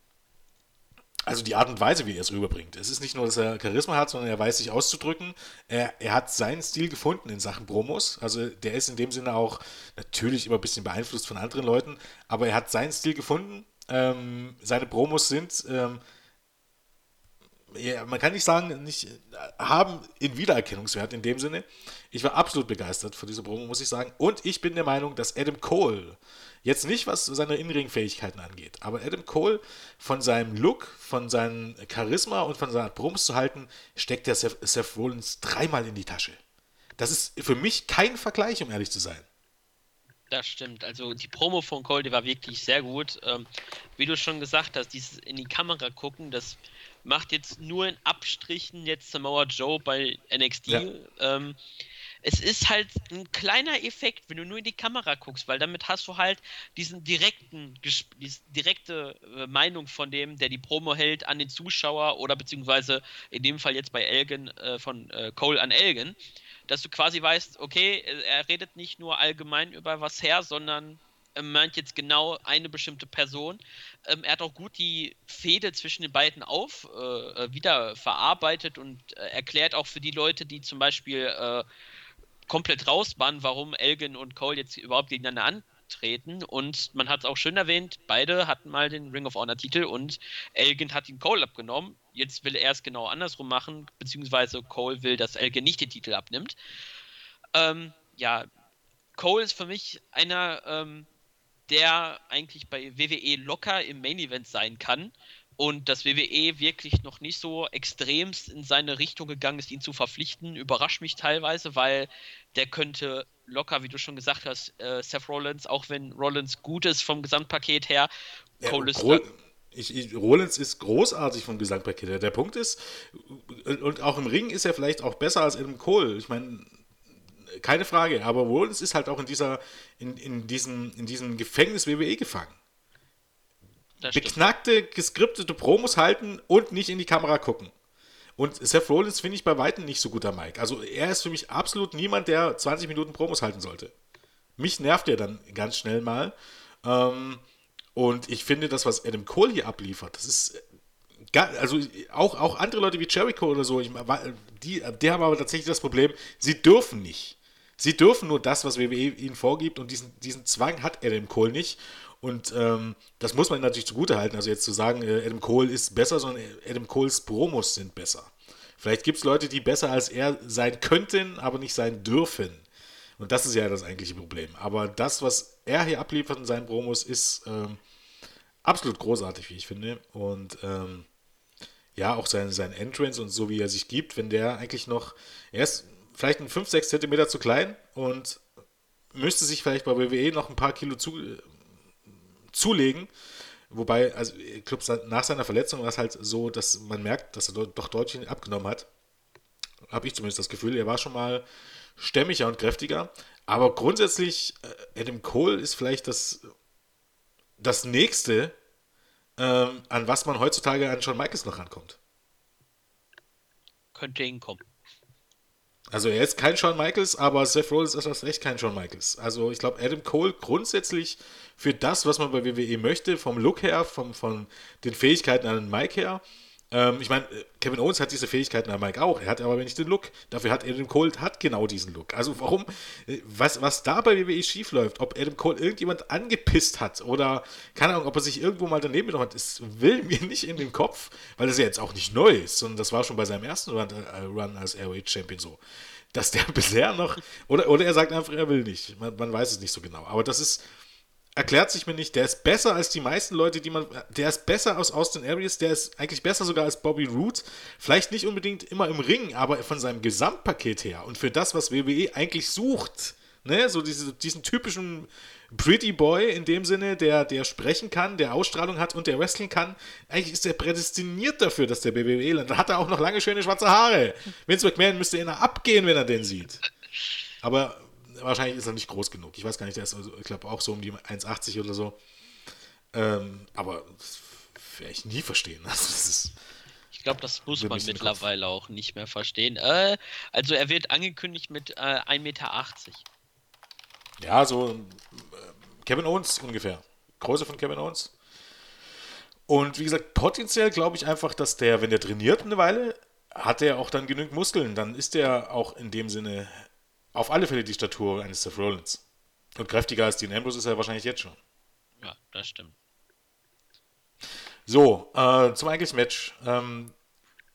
also die Art und Weise, wie er es rüberbringt. Es ist nicht nur, dass er Charisma hat, sondern er weiß sich auszudrücken. Er, er hat seinen Stil gefunden in Sachen Promos. Also der ist in dem Sinne auch natürlich immer ein bisschen beeinflusst von anderen Leuten, aber er hat seinen Stil gefunden. Ähm, seine Promos sind, ähm, ja, man kann nicht sagen, nicht, haben in Wiedererkennungswert in dem Sinne. Ich war absolut begeistert von dieser Promo, muss ich sagen. Und ich bin der Meinung, dass Adam Cole Jetzt nicht, was seine Innenring-Fähigkeiten angeht, aber Adam Cole von seinem Look, von seinem Charisma und von seiner Promos zu halten, steckt der Seth, Seth Rollins dreimal in die Tasche. Das ist für mich kein Vergleich, um ehrlich zu sein. Das stimmt. Also die Promo von Cole, die war wirklich sehr gut. Ähm, wie du schon gesagt hast, dieses in die Kamera gucken, das macht jetzt nur in Abstrichen jetzt Samoa Joe bei NXT. Ja. Ähm, es ist halt ein kleiner Effekt, wenn du nur in die Kamera guckst, weil damit hast du halt diesen direkten, diese direkte äh, Meinung von dem, der die Promo hält, an den Zuschauer oder beziehungsweise in dem Fall jetzt bei Elgin äh, von äh, Cole an Elgin, dass du quasi weißt, okay, er redet nicht nur allgemein über was her, sondern er meint jetzt genau eine bestimmte Person. Ähm, er hat auch gut die Fehde zwischen den beiden auf äh, äh wieder verarbeitet und äh, erklärt auch für die Leute, die zum Beispiel äh, komplett raus waren, warum Elgin und Cole jetzt überhaupt gegeneinander antreten. Und man hat es auch schön erwähnt, beide hatten mal den Ring of Honor Titel und Elgin hat ihn Cole abgenommen. Jetzt will er es genau andersrum machen, beziehungsweise Cole will, dass Elgin nicht den Titel abnimmt. Ähm, ja, Cole ist für mich einer, ähm, der eigentlich bei WWE locker im Main Event sein kann und dass WWE wirklich noch nicht so extremst in seine Richtung gegangen ist, ihn zu verpflichten, überrascht mich teilweise, weil der könnte locker, wie du schon gesagt hast, äh, Seth Rollins, auch wenn Rollins gut ist vom Gesamtpaket her, Cole ja, ist. Ich, ich, Rollins ist großartig vom Gesamtpaket her. Der Punkt ist, und auch im Ring ist er vielleicht auch besser als Adam Cole. Ich meine, keine Frage, aber Rollins ist halt auch in dieser, in, in diesem, in diesem Gefängnis WWE gefangen beknackte, geskriptete Promos halten und nicht in die Kamera gucken. Und Seth Rollins finde ich bei Weitem nicht so gut am Mike. Also er ist für mich absolut niemand, der 20 Minuten Promos halten sollte. Mich nervt er dann ganz schnell mal. Ähm, und ich finde, das, was Adam Cole hier abliefert, das ist also auch, auch andere Leute wie Jericho oder so, ich, die, die haben aber tatsächlich das Problem, sie dürfen nicht. Sie dürfen nur das, was WWE ihnen vorgibt und diesen, diesen Zwang hat Adam Cole nicht. Und ähm, das muss man natürlich zugutehalten. Also jetzt zu sagen, äh, Adam Cole ist besser, sondern Adam Coles Promos sind besser. Vielleicht gibt es Leute, die besser als er sein könnten, aber nicht sein dürfen. Und das ist ja das eigentliche Problem. Aber das, was er hier abliefert in seinen Promos, ist ähm, absolut großartig, wie ich finde. Und ähm, ja, auch sein, sein Entrance und so wie er sich gibt, wenn der eigentlich noch, er ist vielleicht ein 5, 6 Zentimeter zu klein und müsste sich vielleicht bei WWE noch ein paar Kilo zu, zulegen. Wobei, also ich glaube, nach seiner Verletzung war es halt so, dass man merkt, dass er doch deutlich abgenommen hat. Habe ich zumindest das Gefühl. Er war schon mal stämmiger und kräftiger. Aber grundsätzlich, äh, Adam Cole ist vielleicht das, das nächste, ähm, an was man heutzutage an Shawn Michaels noch rankommt. Könnte hinkommen. Also er ist kein Shawn Michaels, aber Seth Rollins ist das echt kein Shawn Michaels. Also ich glaube, Adam Cole grundsätzlich für das, was man bei WWE möchte, vom Look her, vom, von den Fähigkeiten an den Mike her, Ähm, ich meine, äh, Kevin Owens hat diese Fähigkeiten, der Mike auch. Er hat aber nicht den Look. Dafür hat Adam Cole hat genau diesen Look. Also warum, äh, was, was da bei WWE schief läuft, ob Adam Cole irgendjemand angepisst hat oder, keine Ahnung, ob er sich irgendwo mal daneben genommen hat, ist, will mir nicht in den Kopf, weil das ja jetzt auch nicht neu ist, sondern das war schon bei seinem ersten Run, äh, Run als ROH Champion so. Dass der bisher noch, oder, oder er sagt einfach, er will nicht. Man, man weiß es nicht so genau. Aber das ist, erklärt sich mir nicht. Der ist besser als die meisten Leute, die man. Der ist besser aus Austin Aries, der ist eigentlich besser sogar als Bobby Root. Vielleicht nicht unbedingt immer im Ring, aber von seinem Gesamtpaket her und für das, was WWE eigentlich sucht. Ne? So diese, diesen typischen Pretty Boy in dem Sinne, der, der sprechen kann, der Ausstrahlung hat und der wrestling kann. Eigentlich ist er prädestiniert dafür, dass der WWE landet. Dann hat er auch noch lange schöne schwarze Haare. Vince McMahon müsste ihn abgehen, wenn er den sieht. Aber wahrscheinlich ist er nicht groß genug. Ich weiß gar nicht, der ist, also, ich glaube, auch so um die 1,80 oder so. Ähm, aber das werde ich nie verstehen. Also, das ist, ich glaube, das muss man mittlerweile auch nicht mehr verstehen. Äh, also er wird angekündigt mit äh, 1,80 Meter. Ja, so äh, Kevin Owens ungefähr. Größe von Kevin Owens. Und wie gesagt, potenziell glaube ich einfach, dass der, wenn der trainiert eine Weile, hat er auch dann genügend Muskeln. Dann ist er auch in dem Sinne auf alle Fälle die Statur eines Seth Rollins. Und kräftiger als Dean Ambrose ist er wahrscheinlich jetzt schon. Ja, das stimmt. So, äh, zum eigentlichen Match. Ähm,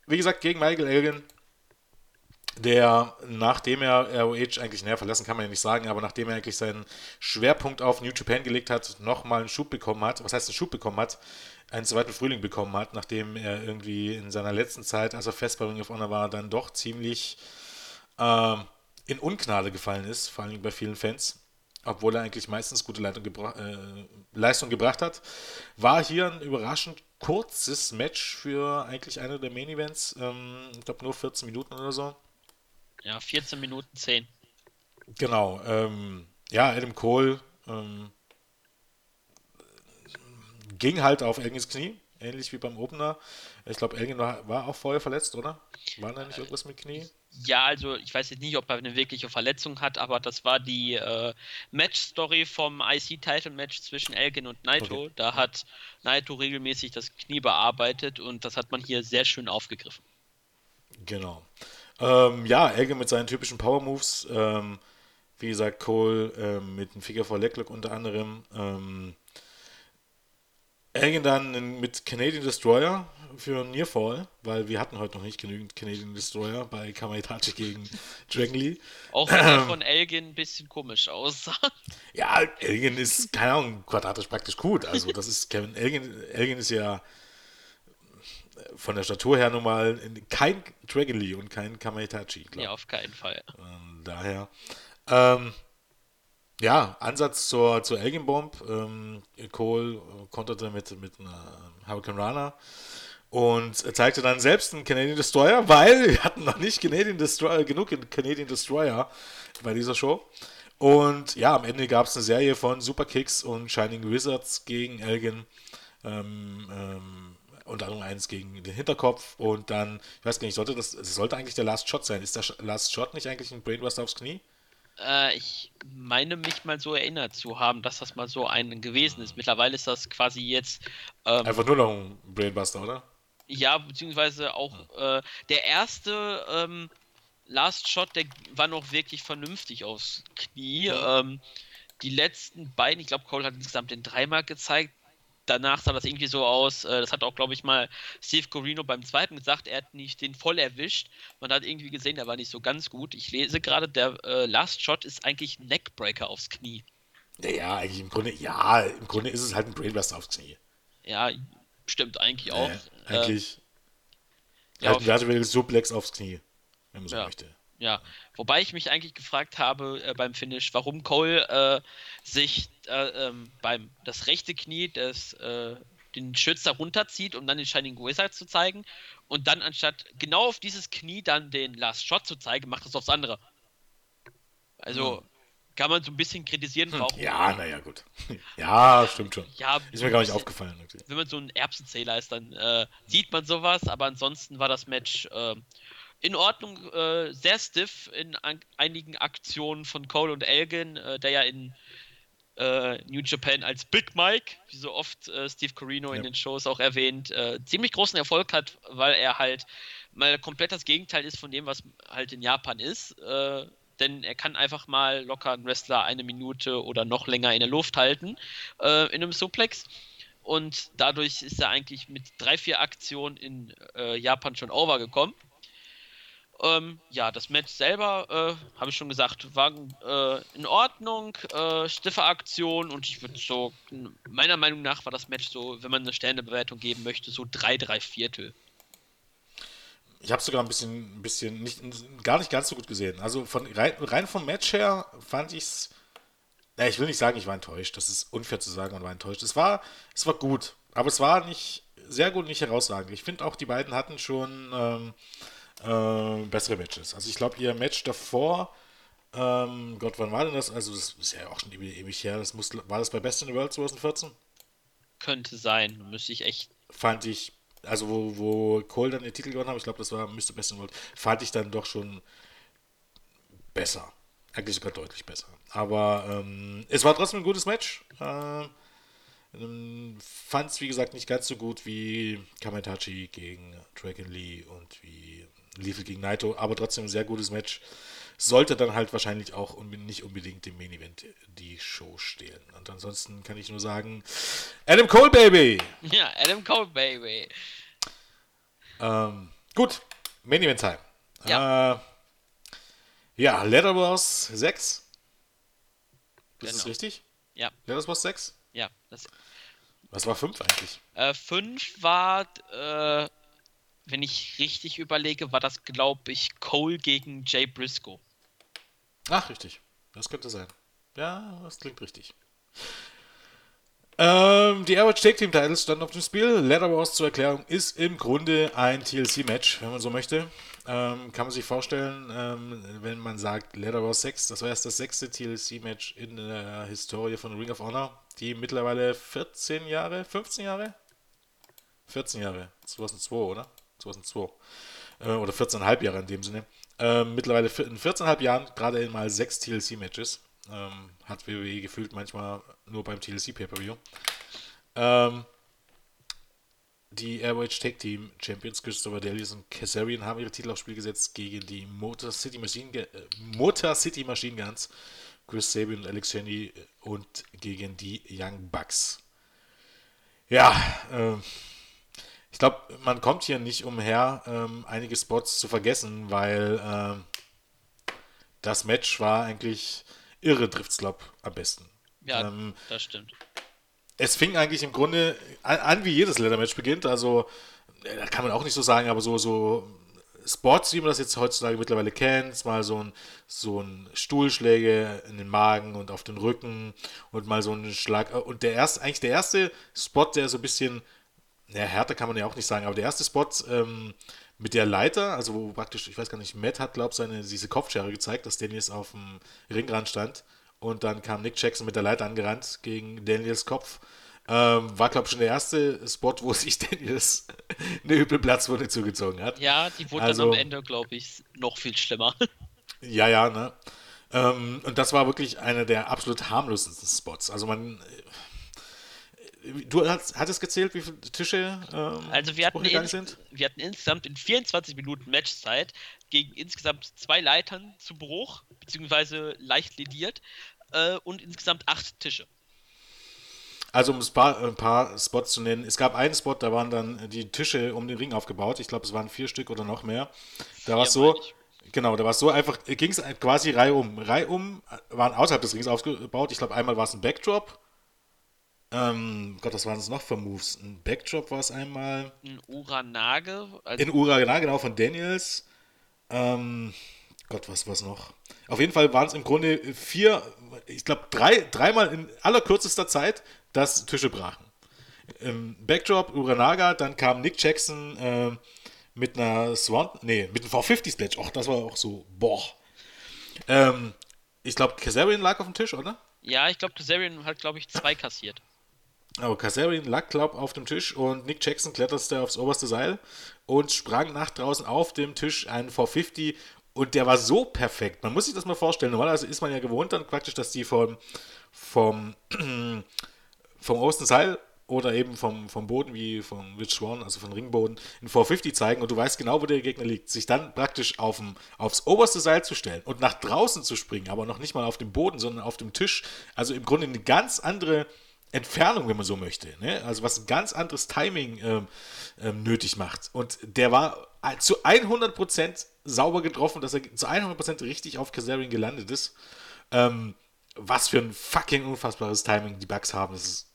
wie gesagt, gegen Michael Elgin, der, nachdem er ROH eigentlich näher verlassen kann man ja nicht sagen, aber nachdem er eigentlich seinen Schwerpunkt auf New Japan gelegt hat, nochmal einen Schub bekommen hat, was heißt einen Schub bekommen hat, einen zweiten Frühling bekommen hat, nachdem er irgendwie in seiner letzten Zeit, als er fest bei Ring of Honor war, dann doch ziemlich äh, in Ungnade gefallen ist, vor allem bei vielen Fans, obwohl er eigentlich meistens gute gebra äh, Leistung gebracht hat. War hier ein überraschend kurzes Match für eigentlich einer der Main Events. Ähm, ich glaube nur 14 Minuten oder so. Ja, 14 Minuten 10. Genau. Ähm, ja, Adam Cole ähm, ging halt auf Elgins Knie, ähnlich wie beim Opener. Ich glaube, Elgin war, war, auch vorher verletzt, oder? War da nicht irgendwas mit Knie? Ja, also ich weiß jetzt nicht, ob er eine wirkliche Verletzung hat, aber das war die äh, Match-Story vom IC-Title-Match zwischen Elgin und Naito. Okay. Da hat Naito regelmäßig das Knie bearbeitet und das hat man hier sehr schön aufgegriffen. Genau. Ähm, ja, Elgin mit seinen typischen Power-Moves. Ähm, wie gesagt, Cole ähm, mit dem Figure for Leglock unter anderem. Ähm, Elgin dann mit Canadian Destroyer für Nearfall, weil wir hatten heute noch nicht genügend Canadian Destroyer bei Kamaitachi gegen Dragon Lee. Auch wenn er von Elgin ein bisschen komisch aussah. Ja, Elgin ist, keine Ahnung, quadratisch praktisch gut. Also das ist Kevin, Elgin, Elgin ist ja von der Statur her nun mal kein Dragon Lee und kein Kamaitachi. Ja, auf keinen Fall. Ähm, daher. Ähm, ja, Ansatz zur, zur Elgin Bomb. Ähm, Cole konterte mit, mit einer Hurricane Runner und zeigte dann selbst einen Canadian Destroyer, weil wir hatten noch nicht Canadian Destroyer, genug Canadian Destroyer bei dieser Show. Und ja, am Ende gab es eine Serie von Superkicks und Shining Wizards gegen Elgin. Ähm, ähm, unter anderem eins gegen den Hinterkopf und dann, ich weiß gar nicht, sollte das, das sollte eigentlich der Last Shot sein. Ist der Last Shot nicht eigentlich ein Brainbuster aufs Knie? Äh, ich meine mich mal so erinnert zu haben, dass das mal so ein gewesen ist. Mittlerweile ist das quasi jetzt. Ähm, Einfach nur noch ein Brainbuster, oder? Ja, beziehungsweise auch äh, der erste ähm, Last Shot, der war noch wirklich vernünftig aufs Knie. Ähm, die letzten beiden, ich glaube, Cole hat insgesamt den dreimal gezeigt. Danach sah das irgendwie so aus, äh, das hat auch, glaube ich, mal Steve Corino beim zweiten gesagt, er hat nicht den voll erwischt. Man hat irgendwie gesehen, der war nicht so ganz gut. Ich lese gerade, der äh, Last Shot ist eigentlich ein Neckbreaker aufs Knie. Ja, eigentlich im Grunde, ja, im Grunde ist es halt ein Brainbuster aufs Knie. Ja, stimmt eigentlich auch. Eigentlich. Äh, halt ein vertikales Suplex aufs Knie, wenn man so ja. möchte. Ja, wobei ich mich eigentlich gefragt habe äh, beim Finish, warum Cole äh, sich äh, ähm, beim das rechte Knie des, äh, den Schützer runterzieht, um dann den Shining Wizard zu zeigen und dann anstatt genau auf dieses Knie dann den Last Shot zu zeigen, macht es aufs andere. Also, hm kann man so ein bisschen kritisieren. Hm, ja, naja, gut. ja, stimmt schon. Ja, ist mir gar nicht aufgefallen. Okay. Wenn man so ein Erbsenzähler ist, dann äh, sieht man sowas, aber ansonsten war das Match äh, in Ordnung, äh, sehr stiff in an einigen Aktionen von Cole und Elgin, äh, der ja in äh, New Japan als Big Mike, wie so oft äh, Steve Corino ja. in den Shows auch erwähnt, äh, ziemlich großen Erfolg hat, weil er halt mal komplett das Gegenteil ist von dem, was halt in Japan ist. Denn er kann einfach mal locker einen Wrestler eine Minute oder noch länger in der Luft halten äh, in einem Suplex. Und dadurch ist er eigentlich mit drei, vier Aktionen in äh, Japan schon overgekommen. Ähm, ja, das Match selber, äh, habe ich schon gesagt, war äh, in Ordnung, äh, stiffe Aktion und ich würde so, meiner Meinung nach war das Match so, wenn man eine Sternebewertung geben möchte, so drei, drei Viertel. Ich habe sogar ein bisschen, ein bisschen nicht, gar nicht ganz so gut gesehen. Also von rein, rein vom Match her fand ich es. Ja, ich will nicht sagen, ich war enttäuscht. Das ist unfair zu sagen, man war enttäuscht. Es war, es war gut, aber es war nicht sehr gut, nicht herausragend. Ich finde auch, die beiden hatten schon ähm, äh, bessere Matches. Also ich glaube, ihr Match davor, ähm, Gott, wann war denn das? Also das ist ja auch schon ewig, ewig her. Das muss, war das bei Best in the World 2014? Könnte sein, müsste ich echt. Fand ich, also wo, wo Cole dann den Titel gewonnen hat, ich glaube, das war müsste Best in World, fand ich dann doch schon besser. Eigentlich sogar deutlich besser. Aber ähm, es war trotzdem ein gutes Match. Äh, ähm, Fand es, wie gesagt, nicht ganz so gut wie Kametachi gegen Dragon Lee und wie Lethal gegen Naito, aber trotzdem ein sehr gutes Match. Sollte dann halt wahrscheinlich auch nicht unbedingt dem Main Event die Show stehlen. Und ansonsten kann ich nur sagen: Adam Cole, Baby! Ja, Adam Cole, Baby. Ähm, gut, Main Event Time. Ja, äh, ja Leather Wars 6. Ist genau. das richtig? Ja. Leather Wars 6? Ja. Das Was war 5 eigentlich? 5 äh, war äh, wenn ich richtig überlege, war das, glaube ich, Cole gegen Jay Briscoe. Ach, richtig. Das könnte sein. Ja, das klingt richtig. Ähm, die Average Take Team Titles standen auf dem Spiel. Leather Wars zur Erklärung ist im Grunde ein TLC-Match, wenn man so möchte. Ähm, kann man sich vorstellen, ähm, wenn man sagt Leather Wars 6, das war erst das sechste TLC-Match in der Historie von Ring of Honor, die mittlerweile 14 Jahre, 15 Jahre? 14 Jahre, 2002, oder? 2002. Äh, oder 14,5 Jahre in dem Sinne. Ähm, mittlerweile in 14,5 Jahren gerade mal sechs TLC-Matches. Ähm, hat WWE gefühlt manchmal nur beim TLC Pay-Per-View. Ähm, die Airwage Tag Team Champions Christopher Delius und Kazarian haben ihre Titel aufs Spiel gesetzt gegen die Motor City Machine, äh, Motor City Machine Guns, Chris Sabin und Alex Shelley und gegen die Young Bucks. Ja, äh, ich glaube, man kommt hier nicht umher, ähm, einige Spots zu vergessen, weil ähm, das Match war eigentlich irre, trifft es, glaube am besten. Ja, ähm, das stimmt. Es fing eigentlich im Grunde an, an wie jedes Leather-Match beginnt, also äh, da kann man auch nicht so sagen, aber so, so Spots, wie man das jetzt heutzutage mittlerweile kennt, mal so ein, so ein Stuhlschläge in den Magen und auf den Rücken und mal so ein Schlag. Und der erste, eigentlich der erste Spot, der so ein bisschen ja, härter kann man ja auch nicht sagen, aber der erste Spot ähm, mit der Leiter, also wo praktisch, ich weiß gar nicht, Matt hat, glaube ich, seine, diese Kopfschere gezeigt, dass Daniels auf dem Ringrand stand und dann kam Nick Jackson mit der Leiter angerannt gegen Daniels Kopf. Ähm, war, glaube ich, schon der erste Spot, wo sich Daniels eine üble Platzwunde zugezogen hat. Ja, die wurde also, dann am Ende, glaube ich, noch viel schlimmer. Ja, ja, ne? Ähm, und das war wirklich einer der absolut harmlosesten Spots. Also man, Du hast, hattest gezählt, wie viele Tische ähm, also wir hatten, in, sind? wir hatten insgesamt in 24 Minuten Matchzeit gegen insgesamt zwei Leitern zu Bruch, beziehungsweise leicht lediert äh, und insgesamt acht Tische. Also um ein paar, ein paar, Spots zu nennen, es gab einen Spot, da waren dann die Tische um den Ring aufgebaut. Ich glaube, es waren vier Stück oder noch mehr. Da war es so, genau, da war es so einfach, ging es quasi reihum. Reihum waren außerhalb des Rings aufgebaut. Ich glaube, einmal war es ein Backdrop ähm, Gott, was waren das noch für Moves? Ein Backdrop war es einmal. Ein Uranage. Also in Uranage, genau, von Daniels. Ähm, Gott, was war es noch? Auf jeden Fall waren es im Grunde vier, ich glaube, drei, dreimal in allerkürzester Zeit, dass Tische brachen. Im Backdrop Uranaga, dann kam Nick Jackson äh, mit einer Swan, nee, mit einem V50 Splash. Och, das war auch so, boah. Ähm, ich glaube, Kazarian lag auf dem Tisch, oder? Ja, ich glaube, Kazarian hat, glaube ich, zwei kassiert. Aber Kazarian lag, glaub auf dem Tisch und Nick Jackson kletterte aufs oberste Seil und sprang nach draußen auf dem Tisch einen V50 Und der war so perfekt. Man muss sich das mal vorstellen. Normalerweise ist man ja gewohnt dann praktisch, dass die vom, vom, vom obersten Seil oder eben vom, vom Boden wie vom Rich One, also vom Ringboden, in 450 zeigen und du weißt genau, wo der Gegner liegt. Sich dann praktisch aufm, aufs oberste Seil zu stellen und nach draußen zu springen, aber noch nicht mal auf dem Boden, sondern auf dem Tisch. Also im Grunde eine ganz andere Entfernung, wenn man so möchte. Ne? Also was ein ganz anderes Timing ähm, ähm, nötig macht. Und der war zu 100% sauber getroffen, dass er zu 100% richtig auf Kazarian gelandet ist. Ähm, was für ein fucking unfassbares Timing die Bugs haben. Das ist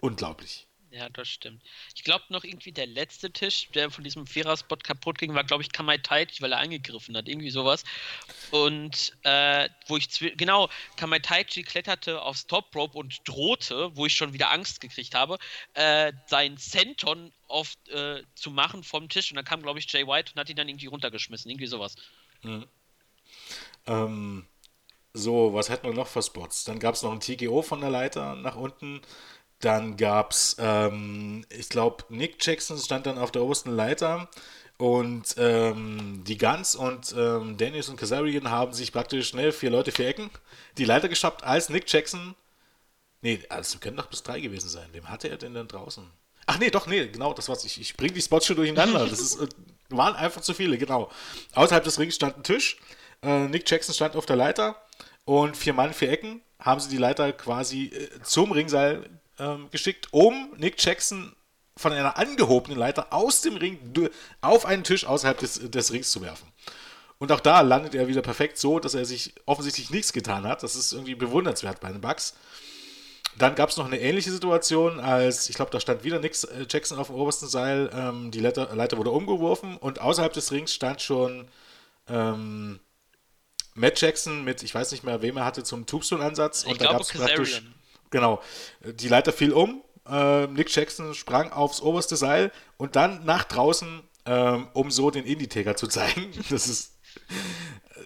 unglaublich. Ja, das stimmt. Ich glaube noch irgendwie der letzte Tisch, der von diesem Vierer-Spot kaputt ging, war, glaube ich, Kamai Taichi, weil er angegriffen hat, irgendwie sowas. Und äh, wo ich, genau, Kamai Taichi kletterte aufs Top Rope und drohte, wo ich schon wieder Angst gekriegt habe, äh, seinen Senton auf, äh, zu machen vom Tisch. Und dann kam, glaube ich, Jay White und hat ihn dann irgendwie runtergeschmissen, irgendwie sowas. Mhm. Ähm, so, was hätten wir noch für Spots? Dann gab es noch ein TGO von der Leiter nach unten. Dann gab es, ähm, ich glaube, Nick Jackson stand dann auf der obersten Leiter und ähm, die Guns und ähm, Dennis und Kazarian haben sich praktisch schnell vier Leute, vier Ecken die Leiter geschafft, als Nick Jackson. Nee, also können doch bis drei gewesen sein. Wem hatte er denn dann draußen? Ach nee, doch, nee, genau, das war's. Ich, ich bringe die Spots schon durcheinander. Das ist, äh, waren einfach zu viele, genau. Außerhalb des Rings stand ein Tisch. Äh, Nick Jackson stand auf der Leiter und vier Mann, vier Ecken haben sie die Leiter quasi äh, zum Ringseil ähm, geschickt, um Nick Jackson von einer angehobenen Leiter aus dem Ring auf einen Tisch außerhalb des, des Rings zu werfen. Und auch da landet er wieder perfekt so, dass er sich offensichtlich nichts getan hat. Das ist irgendwie bewundernswert bei den Bugs. Dann gab es noch eine ähnliche Situation, als ich glaube, da stand wieder Nick äh, Jackson auf dem obersten Seil. Ähm, die Leiter, Leiter, wurde umgeworfen und außerhalb des Rings stand schon ähm, Matt Jackson mit, ich weiß nicht mehr, wem er hatte zum Tombstone-Ansatz. Und da gab es praktisch Genau. Die Leiter fiel um. Äh, Nick Jackson sprang aufs oberste Seil und dann nach draußen, äh, um so den Indie-Taker zu zeigen. Das ist.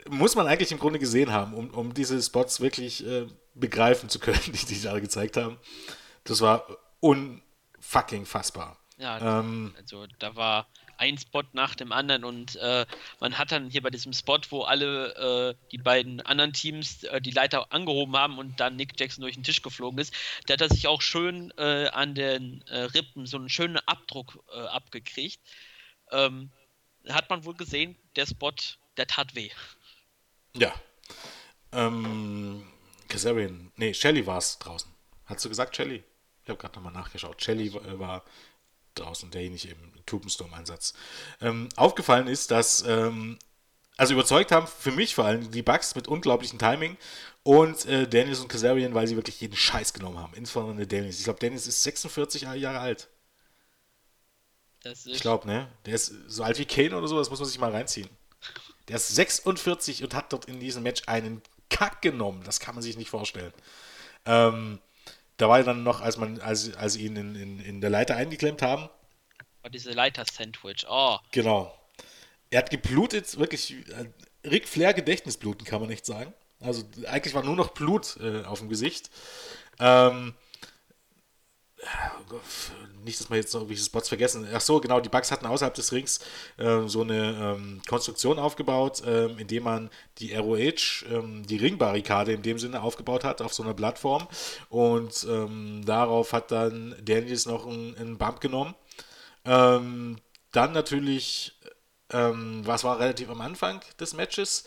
Muss man eigentlich im Grunde gesehen haben, um, um diese Spots wirklich äh, begreifen zu können, die die da gezeigt haben. Das war unfucking fassbar. Ja, ähm, also da war ein Spot nach dem anderen und äh, man hat dann hier bei diesem Spot, wo alle äh, die beiden anderen Teams äh, die Leiter angehoben haben und dann Nick Jackson durch den Tisch geflogen ist, da hat er sich auch schön äh, an den äh, Rippen so einen schönen Abdruck äh, abgekriegt. Ähm, hat man wohl gesehen, der Spot, der tat weh. Ja. Ähm, Kazarian, nee, Shelly war es draußen. Hast du gesagt, Shelly? Ich habe gerade nochmal nachgeschaut. Shelly war draußen, derjenige im Tupenstorm-Einsatz. Ähm, aufgefallen ist, dass, ähm, also überzeugt haben, für mich vor allem die Bugs mit unglaublichem Timing und äh, Daniels und Kazarian, weil sie wirklich jeden Scheiß genommen haben. Insbesondere Daniels. Ich glaube, Daniels ist 46 Jahre alt. ich glaube, ne? Der ist so alt wie Kane oder so, das muss man sich mal reinziehen. Der ist 46 und hat dort in diesem Match einen Kack genommen. Das kann man sich nicht vorstellen. Ähm, da war dann noch, als man, als, als sie ihn in, in, in der Leiter eingeklemmt haben. Oh, diese Leiter-Sandwich, oh. Genau. Er hat geblutet, wirklich äh, Ric Flair Gedächtnisbluten, kann man nicht sagen. Also eigentlich war nur noch Blut äh, auf dem Gesicht. Ähm, nicht, dass wir jetzt noch irgendwelche Spots vergessen. Ach so, genau, die Bugs hatten außerhalb des Rings äh, so eine ähm, Konstruktion aufgebaut, ähm, indem man die ROH, ähm, die Ringbarrikade in dem Sinne aufgebaut hat, auf so einer Plattform. Und ähm, darauf hat dann Daniels noch einen, einen Bump genommen. Ähm, dann natürlich, ähm, was war relativ am Anfang des Matches?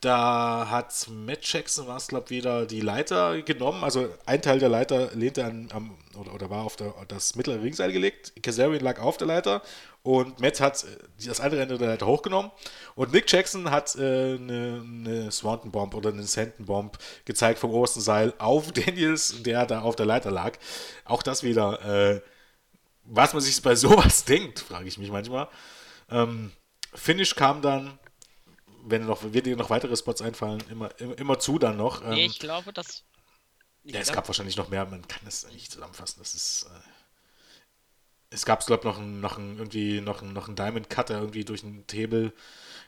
Da hat Matt Jackson, war es glaube wieder, die Leiter genommen. Also ein Teil der Leiter lehnte an, am, oder, oder war auf der, das mittlere Ringseil gelegt. Kazarian lag auf der Leiter und Matt hat äh, das andere Ende der Leiter hochgenommen. Und Nick Jackson hat äh, eine, eine Swanton Bomb oder eine Sandton Bomb gezeigt vom obersten Seil auf Daniels, der da auf der Leiter lag. Auch das wieder, äh, was man sich bei sowas denkt, frage ich mich manchmal. Ähm, Finish kam dann wenn noch, wird dir noch weitere Spots einfallen, immer, immer, immer zu dann noch. Ähm, nee, ich glaube, dass. Ich ja, es gab wahrscheinlich noch mehr, man kann das nicht zusammenfassen. Das ist. Äh, es gab, glaube ich, noch einen, noch einen, irgendwie noch einen, noch einen Diamond Cutter irgendwie durch einen Table.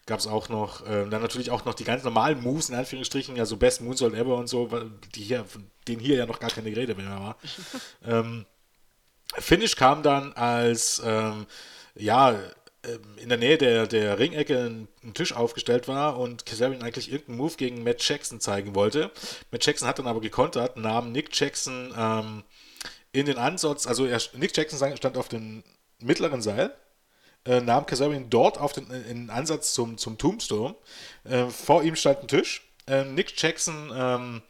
Gab es auch noch, äh, dann natürlich auch noch die ganz normalen Moves, in Anführungsstrichen, ja, so Best Moonsault Ever und so, die hier, von denen hier ja noch gar keine Rede mehr war. ähm, Finish kam dann als, ähm, ja, in der Nähe der, der Ringecke ein, ein, Tisch aufgestellt war und Kazarian eigentlich irgendeinen Move gegen Matt Jackson zeigen wollte. Matt Jackson hat dann aber gekontert, nahm Nick Jackson ähm, in den Ansatz, also er, Nick Jackson stand auf dem mittleren Seil, äh, nahm Kazarian dort auf den, in den Ansatz zum, zum Tombstone. Äh, vor ihm stand ein Tisch. Äh, Nick Jackson ähm,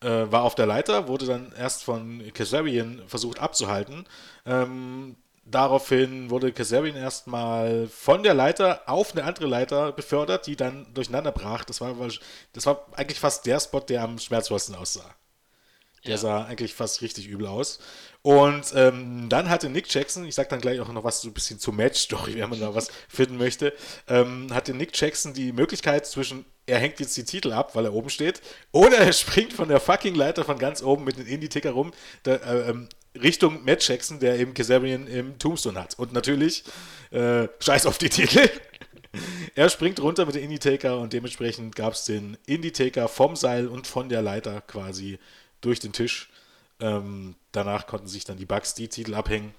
äh, war auf der Leiter, wurde dann erst von Kazarian versucht abzuhalten. Ähm, Daraufhin wurde Kazarian erstmal von der Leiter auf eine andere Leiter befördert, die dann durcheinander brach. Das war, das war eigentlich fast der Spot, der am schmerzvollsten aussah. Der ja. sah eigentlich fast richtig übel aus. Und ähm, dann hatte Nick Jackson, ich sag dann gleich auch noch was so ein bisschen zur Match-Story, wenn man da was finden möchte, ähm, hatte Nick Jackson die Möglichkeit zwischen, er hängt jetzt die Titel ab, weil er oben steht, oder er springt von der fucking Leiter von ganz oben mit dem Indie-Ticker rum, da, äh, ähm, Richtung Matt Jackson, der eben Kazarian im Tombstone hat. Und natürlich, äh, scheiß auf die Titel. er springt runter mit dem Indie-Taker und dementsprechend gab es den Indie-Taker vom Seil und von der Leiter quasi durch den Tisch. Ähm, danach konnten sich dann die Bugs die Titel abhängen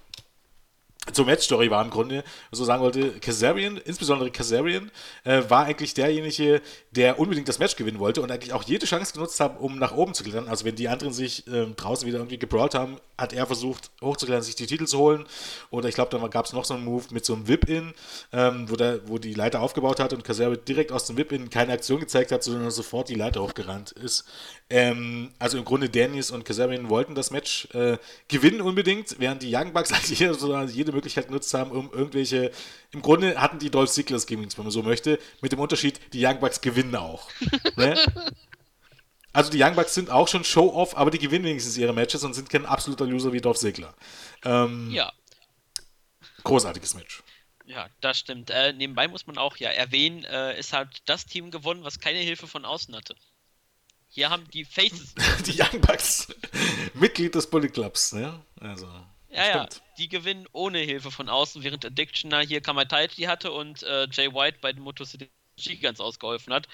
zur Match-Story war im Grunde, so sagen wollte, Kazarian, insbesondere Kazarian, äh, war eigentlich derjenige, der unbedingt das Match gewinnen wollte und eigentlich auch jede Chance genutzt hat, um nach oben zu klettern. Also wenn die anderen sich äh, draußen wieder irgendwie gebrawlt haben, hat er versucht, hochzuklettern, sich die Titel zu holen. Oder ich glaube, da gab es noch so einen Move mit so einem Whip-In, ähm, wo, wo die Leiter aufgebaut hat und Kazarian direkt aus dem Whip-In keine Aktion gezeigt hat, sondern sofort die Leiter hochgerannt ist. Ähm, also im Grunde Dennis und Kazarian wollten das Match äh, gewinnen unbedingt, während die Young Bucks eigentlich jede Möglichkeit genutzt haben, um irgendwelche. Im Grunde hatten die Dolph Ziggler's Gimmicks, wenn man so möchte, mit dem Unterschied, die Young Bucks gewinnen auch. ne? Also die Young Bucks sind auch schon Show-Off, aber die gewinnen wenigstens ihre Matches und sind kein absoluter Loser wie Dolph Ziggler. Ähm, ja. Großartiges Match. Ja, das stimmt. Äh, nebenbei muss man auch ja erwähnen, äh, ist halt das Team gewonnen, was keine Hilfe von außen hatte. Hier haben die Faces. die Young Bucks. Mitglied des Bullet Clubs, ne? Also. Ja, ja, die gewinnen ohne Hilfe von außen, während Addictioner hier Kamaitachi hatte und äh, Jay White bei den Moto City Gigants ausgeholfen hat.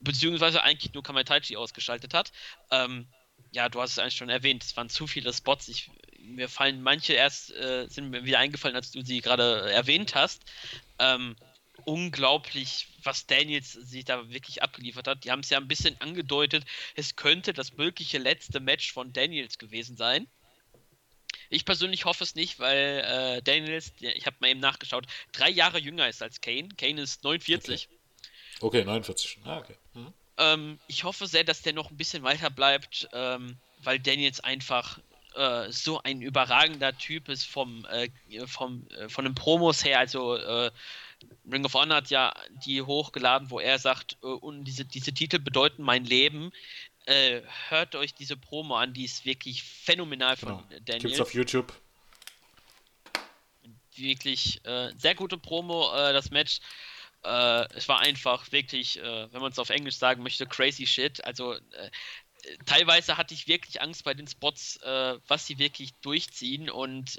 Beziehungsweise eigentlich nur Kamaitachi ausgeschaltet hat. Ähm, ja, du hast es eigentlich schon erwähnt, es waren zu viele Spots. Ich, mir fallen manche erst, äh, sind mir wieder eingefallen, als du sie gerade erwähnt hast. Ähm, unglaublich, was Daniels sich da wirklich abgeliefert hat. Die haben es ja ein bisschen angedeutet, es könnte das mögliche letzte Match von Daniels gewesen sein. Ich persönlich hoffe es nicht, weil äh, Daniels, ich habe mal eben nachgeschaut, drei Jahre jünger ist als Kane. Kane ist 49. Okay, okay 49. Ah, okay. Mhm. Ähm, ich hoffe sehr, dass der noch ein bisschen weiter bleibt, ähm, weil Daniels einfach äh, so ein überragender Typ ist vom, äh, vom äh, von den Promos her. Also äh, Ring of Honor hat ja die hochgeladen, wo er sagt, äh, und diese, diese Titel bedeuten mein Leben. Äh, hört euch diese Promo an, die ist wirklich phänomenal von genau. Daniel. Gibt's auf YouTube. Wirklich äh, sehr gute Promo, äh, das Match. Äh, es war einfach wirklich, äh, wenn man es auf Englisch sagen möchte, crazy shit. Also teilweise hatte ich wirklich Angst bei den Spots, was sie wirklich durchziehen und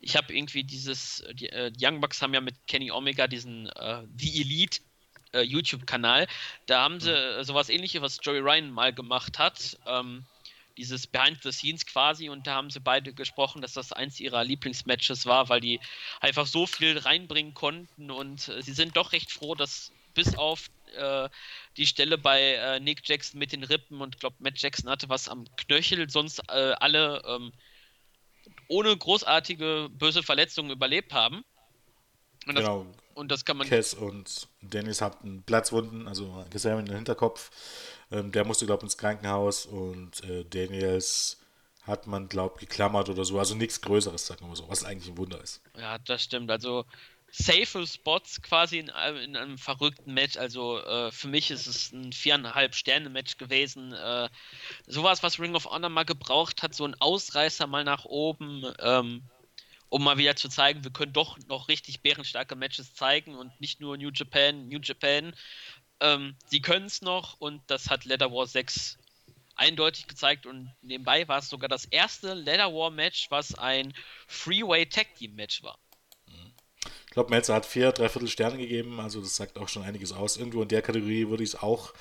ich habe irgendwie dieses, die, äh, Young Bucks haben ja mit Kenny Omega diesen äh, The Elite äh, YouTube-Kanal. Da haben sie äh, sowas ähnliches, was Joey Ryan mal gemacht hat. Ähm, dieses Behind the Scenes quasi und da haben sie beide gesprochen, dass das eins ihrer Lieblingsmatches war, weil die einfach so viel reinbringen konnten und äh, sie sind doch recht froh, dass bis auf äh, die Stelle bei äh, Nick Jackson mit den Rippen und ich glaube Matt Jackson hatte was am Knöchel, sonst äh, alle ähm, ohne großartige böse Verletzungen überlebt haben. Und das, genau. Und das kann man. Cass und Dennis hatten Platzwunden, also Cassandra in den Hinterkopf. Ähm, der musste, glaube ich, ins Krankenhaus und äh, Daniels hat man, glaube ich, geklammert oder so. Also nichts Größeres, sagen wir mal so, was eigentlich ein Wunder ist. Ja, das stimmt. Also safe Spots quasi in, in einem verrückten Match. Also äh, für mich ist es ein viereinhalb Sterne Match gewesen. Äh, sowas, was Ring of Honor mal gebraucht hat, so ein Ausreißer mal nach oben, ähm, um mal wieder zu zeigen, wir können doch noch richtig bärenstarke Matches zeigen und nicht nur New Japan, New Japan. Ähm, sie können es noch und das hat Leather War 6 eindeutig gezeigt und nebenbei war es sogar das erste Leather War Match, was ein Freeway Tag Team Match war. Ich glaube, Melzer hat vier, dreiviertel Sterne gegeben, also das sagt auch schon einiges aus. Irgendwo in der Kategorie würde ich es auch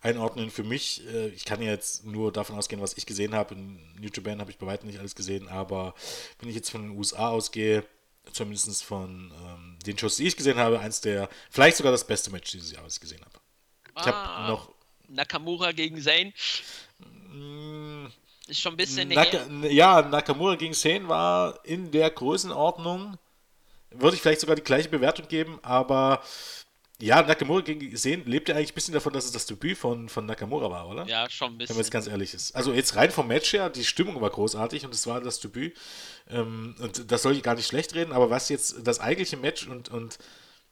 einordnen. Für mich, äh, ich kann jetzt nur davon ausgehen, was ich gesehen habe. In New Japan habe ich bei weitem nicht alles gesehen, aber wenn ich jetzt von den USA ausgehe, zumindest von ähm, den Shows, die ich gesehen habe, eins der, vielleicht sogar das beste Match dieses Jahr, was ich gesehen habe. Ich ah, habe noch. Nakamura gegen Zayn. Mh, Ist schon ein bisschen Naka, ja, Nakamura gegen Sane war in der Größenordnung. Würde ich vielleicht sogar die gleiche Bewertung geben, aber ja, Nakamura Sane lebt ja eigentlich ein bisschen davon, dass es das Debüt von, von Nakamura war, oder? Ja, schon ein Wenn bisschen. man jetzt ganz ehrlich ist. Also jetzt rein vom Match her, die Stimmung war großartig und es war das Debüt. Ähm, und das soll ich gar nicht schlecht reden, aber was jetzt das eigentliche Match und, und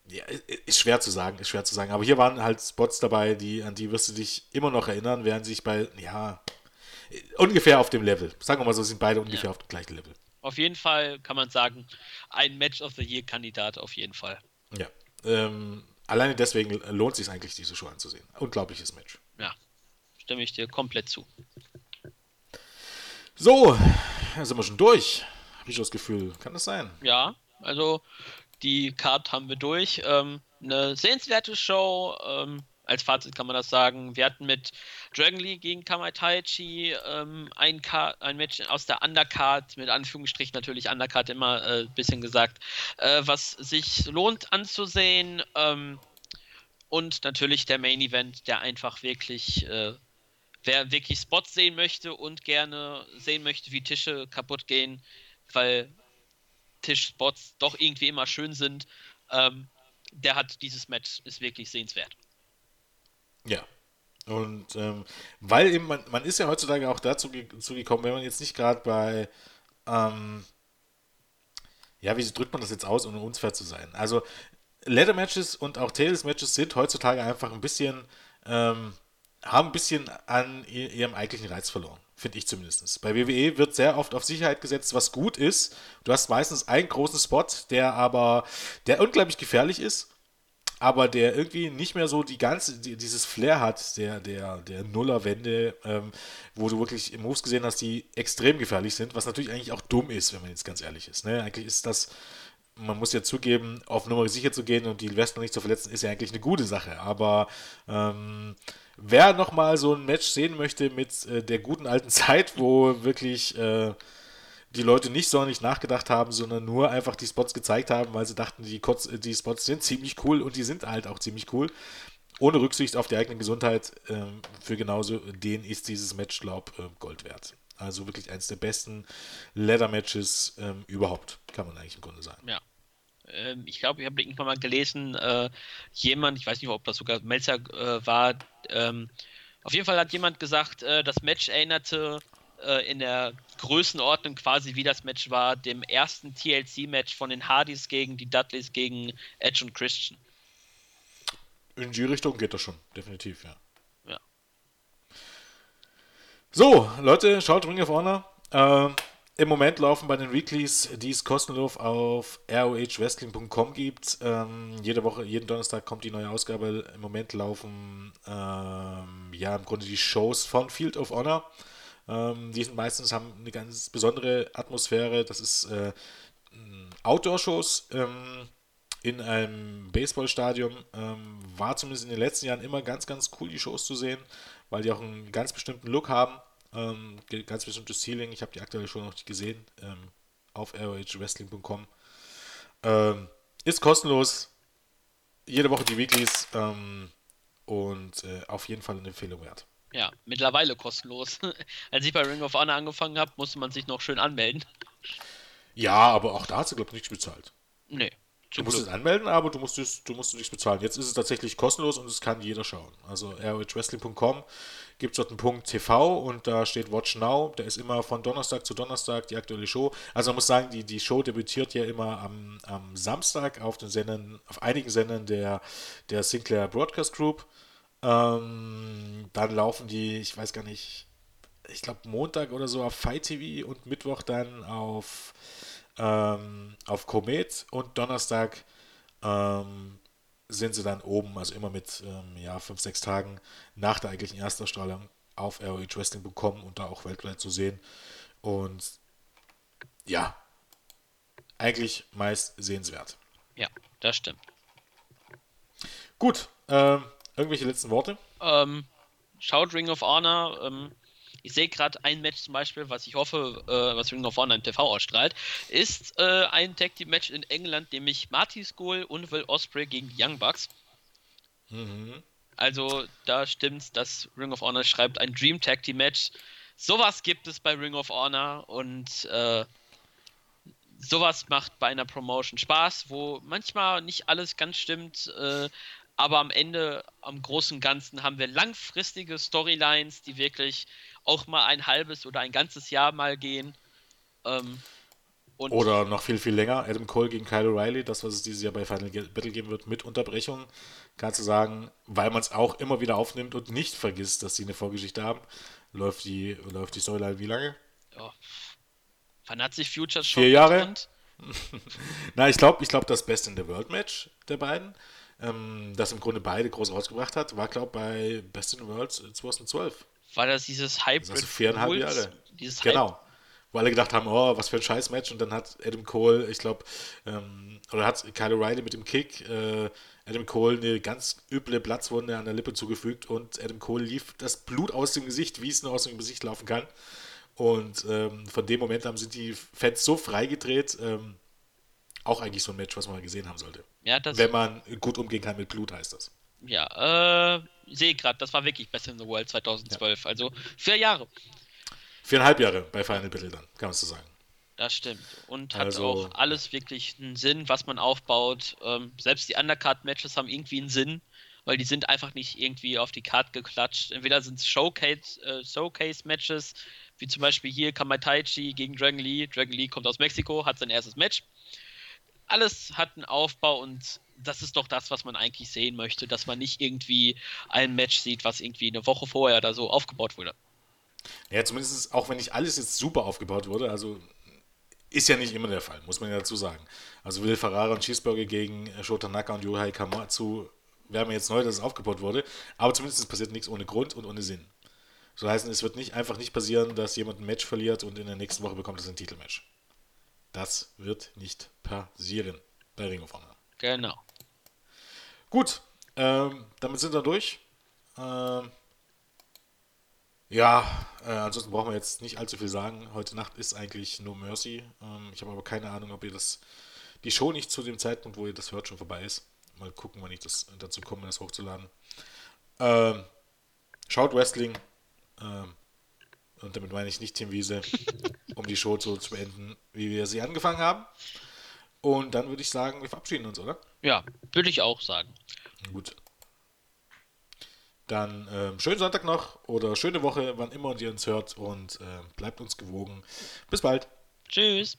ja, ist schwer zu sagen, ist schwer zu sagen. Aber hier waren halt Spots dabei, die, an die wirst du dich immer noch erinnern, während sich bei, ja, ungefähr auf dem Level. Sagen wir mal so, sind beide ungefähr Ja. auf dem gleichen Level. Auf jeden Fall kann man sagen, ein Match of the Year Kandidat auf jeden Fall. Ja. Ähm, alleine deswegen lohnt es sich eigentlich, diese Show anzusehen. Unglaubliches Match. Ja, stimme ich dir komplett zu. So, da sind wir schon durch. Habe ich das Gefühl. Kann das sein? Ja, also die Card haben wir durch. Ähm, eine sehenswerte Show. Ähm, als Fazit kann man das sagen. Wir hatten mit Dragon Lee gegen Kamai Taichi ähm, ein, ein Match aus der Undercard, mit Anführungsstrich natürlich Undercard immer ein äh, bisschen gesagt, äh, was sich lohnt anzusehen. Ähm, und natürlich der Main Event, der einfach wirklich, äh, wer wirklich Spots sehen möchte und gerne sehen möchte, wie Tische kaputt gehen, weil Tischspots doch irgendwie immer schön sind, ähm, der hat dieses Match, ist wirklich sehenswert. Ja. Und ähm, weil eben, man, man ist ja heutzutage auch dazu ge zugekommen, wenn man jetzt nicht gerade bei, ähm, ja, wie drückt man das jetzt aus, ohne unfair zu sein? Also, Ladder Matches und auch Tails Matches sind heutzutage einfach ein bisschen, ähm, haben ein bisschen an ihrem eigentlichen Reiz verloren. Finde ich zumindest. Bei WWE wird sehr oft auf Sicherheit gesetzt, was gut ist. Du hast meistens einen großen Spot, der aber, der unglaublich gefährlich ist aber der irgendwie nicht mehr so die ganze, die, dieses Flair hat, der, der, der Nullerwende, ähm, wo du wirklich Moves gesehen hast, die extrem gefährlich sind, was natürlich eigentlich auch dumm ist, wenn man jetzt ganz ehrlich ist. Ne? Eigentlich ist das, man muss ja zugeben, auf Nummer sicher zu gehen und die Wrestler nicht zu verletzen, ist ja eigentlich eine gute Sache. Aber ähm, wer nochmal so ein Match sehen möchte mit äh, der guten alten Zeit, wo wirklich äh, die Leute nicht sonderlich nachgedacht haben, sondern nur einfach die Spots gezeigt haben, weil sie dachten, die, Kurz die Spots sind ziemlich cool und die sind halt auch ziemlich cool. Ohne Rücksicht auf die eigene Gesundheit, ähm, für genauso den ist dieses Match, glaub, äh, Gold wert. Also wirklich eines der besten Leather-Matches ähm, überhaupt, kann man eigentlich im Grunde sagen. Ja. Ähm, ich glaube, ich habe irgendwann mal gelesen, äh, jemand, ich weiß nicht, ob das sogar Melzer äh, war, ähm, auf jeden Fall hat jemand gesagt, äh, das Match erinnerte äh, in der Größenordnung quasi, wie das Match war, dem ersten TLC-Match von den Hardys gegen die Dudleys gegen Edge und Christian. In die Richtung geht das schon, definitiv, ja. Ja. So, Leute, schaut Ring of Honor. Ähm, Im Moment laufen bei den Weeklies, die es kostenlos auf rohwrestling.com gibt. Ähm, jede Woche, jeden Donnerstag kommt die neue Ausgabe. Im Moment laufen ähm, ja im Grunde die Shows von Field of Honor. Ähm, die sind meistens haben eine ganz besondere Atmosphäre. Das ist äh, Outdoor-Shows ähm, in einem Baseballstadion. Ähm, war zumindest in den letzten Jahren immer ganz, ganz cool, die Shows zu sehen, weil die auch einen ganz bestimmten Look haben. Ähm, ganz bestimmtes Ceiling. Ich habe die aktuelle Show noch nicht gesehen. Ähm, auf rohwrestling.com. Ähm, ist kostenlos. Jede Woche die Weeklies. Ähm, und äh, auf jeden Fall eine Empfehlung wert. Ja, mittlerweile kostenlos. Als ich bei Ring of Honor angefangen habe, musste man sich noch schön anmelden. Ja, aber auch da hat sie, glaube ich, nichts bezahlt. Nee, Du zum musst es Glück. anmelden, aber du musst, es, du musst nichts bezahlen. Jetzt ist es tatsächlich kostenlos und es kann jeder schauen. Also rohwrestling.com gibt es dort einen Punkt TV und da steht Watch Now. Der ist immer von Donnerstag zu Donnerstag die aktuelle Show. Also man muss sagen, die, die Show debütiert ja immer am, am Samstag auf den Sendern, auf einigen Sendern der, der Sinclair Broadcast Group. Ähm, dann laufen die, ich weiß gar nicht, ich glaube Montag oder so auf Fight TV und Mittwoch dann auf ähm, auf Komet und Donnerstag ähm, sind sie dann oben, also immer mit ähm, ja, 5, 6 Tagen nach der eigentlichen Erstausstrahlung auf ROH Wrestling bekommen und da auch weltweit zu sehen. Und ja, eigentlich meist sehenswert. Ja, das stimmt. Gut, ähm, irgendwelche letzten Worte? Ähm, schaut Ring of Honor. Ähm, Ich sehe gerade ein Match zum Beispiel, was ich hoffe, äh, was Ring of Honor im TV ausstrahlt, ist äh, ein Tag Team Match in England, nämlich Marty School und Will Osprey gegen Young Bucks. Mhm. Also da stimmt's, dass Ring of Honor schreibt ein Dream Tag Team Match. Sowas gibt es bei Ring of Honor und äh, sowas macht bei einer Promotion Spaß, wo manchmal nicht alles ganz stimmt, äh, aber am Ende, am großen Ganzen, haben wir langfristige Storylines, die wirklich auch mal ein halbes oder ein ganzes Jahr mal gehen. Ähm, oder noch viel, viel länger. Adam Cole gegen Kyle O'Reilly, das, was es dieses Jahr bei Final Battle geben wird, mit Unterbrechung. Kannst du sagen, weil man es auch immer wieder aufnimmt und nicht vergisst, dass sie eine Vorgeschichte haben, läuft die, läuft die Storyline wie lange? Ja. Wann hat sich Futures schon Vier Jahre? Na, ich glaube, ich glaub, das Best in the World Match der beiden, ähm, das im Grunde beide groß ausgebracht hat, war, glaube ich, bei Best in the World 2012. War das dieses Hybrid? Also viereinhalb Jahre. Dieses genau wo alle gedacht haben, oh, was für ein Scheiß-Match. Und dann hat Adam Cole, ich glaube, ähm, oder hat Kyle O'Reilly mit dem Kick äh, Adam Cole eine ganz üble Platzwunde an der Lippe zugefügt und Adam Cole lief das Blut aus dem Gesicht, wie es nur aus dem Gesicht laufen kann. Und ähm, von dem Moment an sind die Fans so freigedreht. Ähm, auch eigentlich so ein Match, was man gesehen haben sollte. Ja, Wenn man gut umgehen kann mit Blut, heißt das. Ja, äh, sehe gerade, das war wirklich Best in the World 2012. Ja. Also vier Jahre. Viereinhalb Jahre bei Final Battle dann, kann man so sagen. Das stimmt. Und hat also, auch alles wirklich einen Sinn, was man aufbaut. Ähm, selbst die Undercard-Matches haben irgendwie einen Sinn, weil die sind einfach nicht irgendwie auf die Card geklatscht. Entweder sind es Showcase, äh, Showcase-Matches, wie zum Beispiel hier Kamaitaichi gegen Dragon Lee. Dragon Lee kommt aus Mexiko, hat sein erstes Match. Alles hat einen Aufbau und das ist doch das, was man eigentlich sehen möchte, dass man nicht irgendwie ein Match sieht, was irgendwie eine Woche vorher oder so aufgebaut wurde. Ja, zumindest auch wenn nicht alles jetzt super aufgebaut wurde, also ist ja nicht immer der Fall, muss man ja dazu sagen. Also Will Ferrara und Cheeseburger gegen Shota Naka und Yohei Kamatsu wäre mir jetzt neu, dass es aufgebaut wurde, aber zumindest passiert nichts ohne Grund und ohne Sinn. So heißt es wird nicht einfach nicht passieren, dass jemand ein Match verliert und in der nächsten Woche bekommt es ein Titelmatch. Das wird nicht passieren bei Ring of Honor. Genau. Gut, ähm, damit sind wir durch. Ähm, ja, äh, ansonsten brauchen wir jetzt nicht allzu viel sagen. Heute Nacht ist eigentlich No Mercy. Ähm, ich habe aber keine Ahnung, ob ihr das die Show nicht zu dem Zeitpunkt, wo ihr das hört, schon vorbei ist. Mal gucken, wann ich das dazu komme, das hochzuladen. Ähm, schaut Wrestling. Ähm, und damit meine ich nicht Team Wiese, um die Show so zu beenden, wie wir sie angefangen haben. Und dann würde ich sagen, wir verabschieden uns, oder? Ja, würde ich auch sagen. Gut. Dann äh, schönen Sonntag noch oder schöne Woche, wann immer ihr uns hört und äh, bleibt uns gewogen. Bis bald. Tschüss.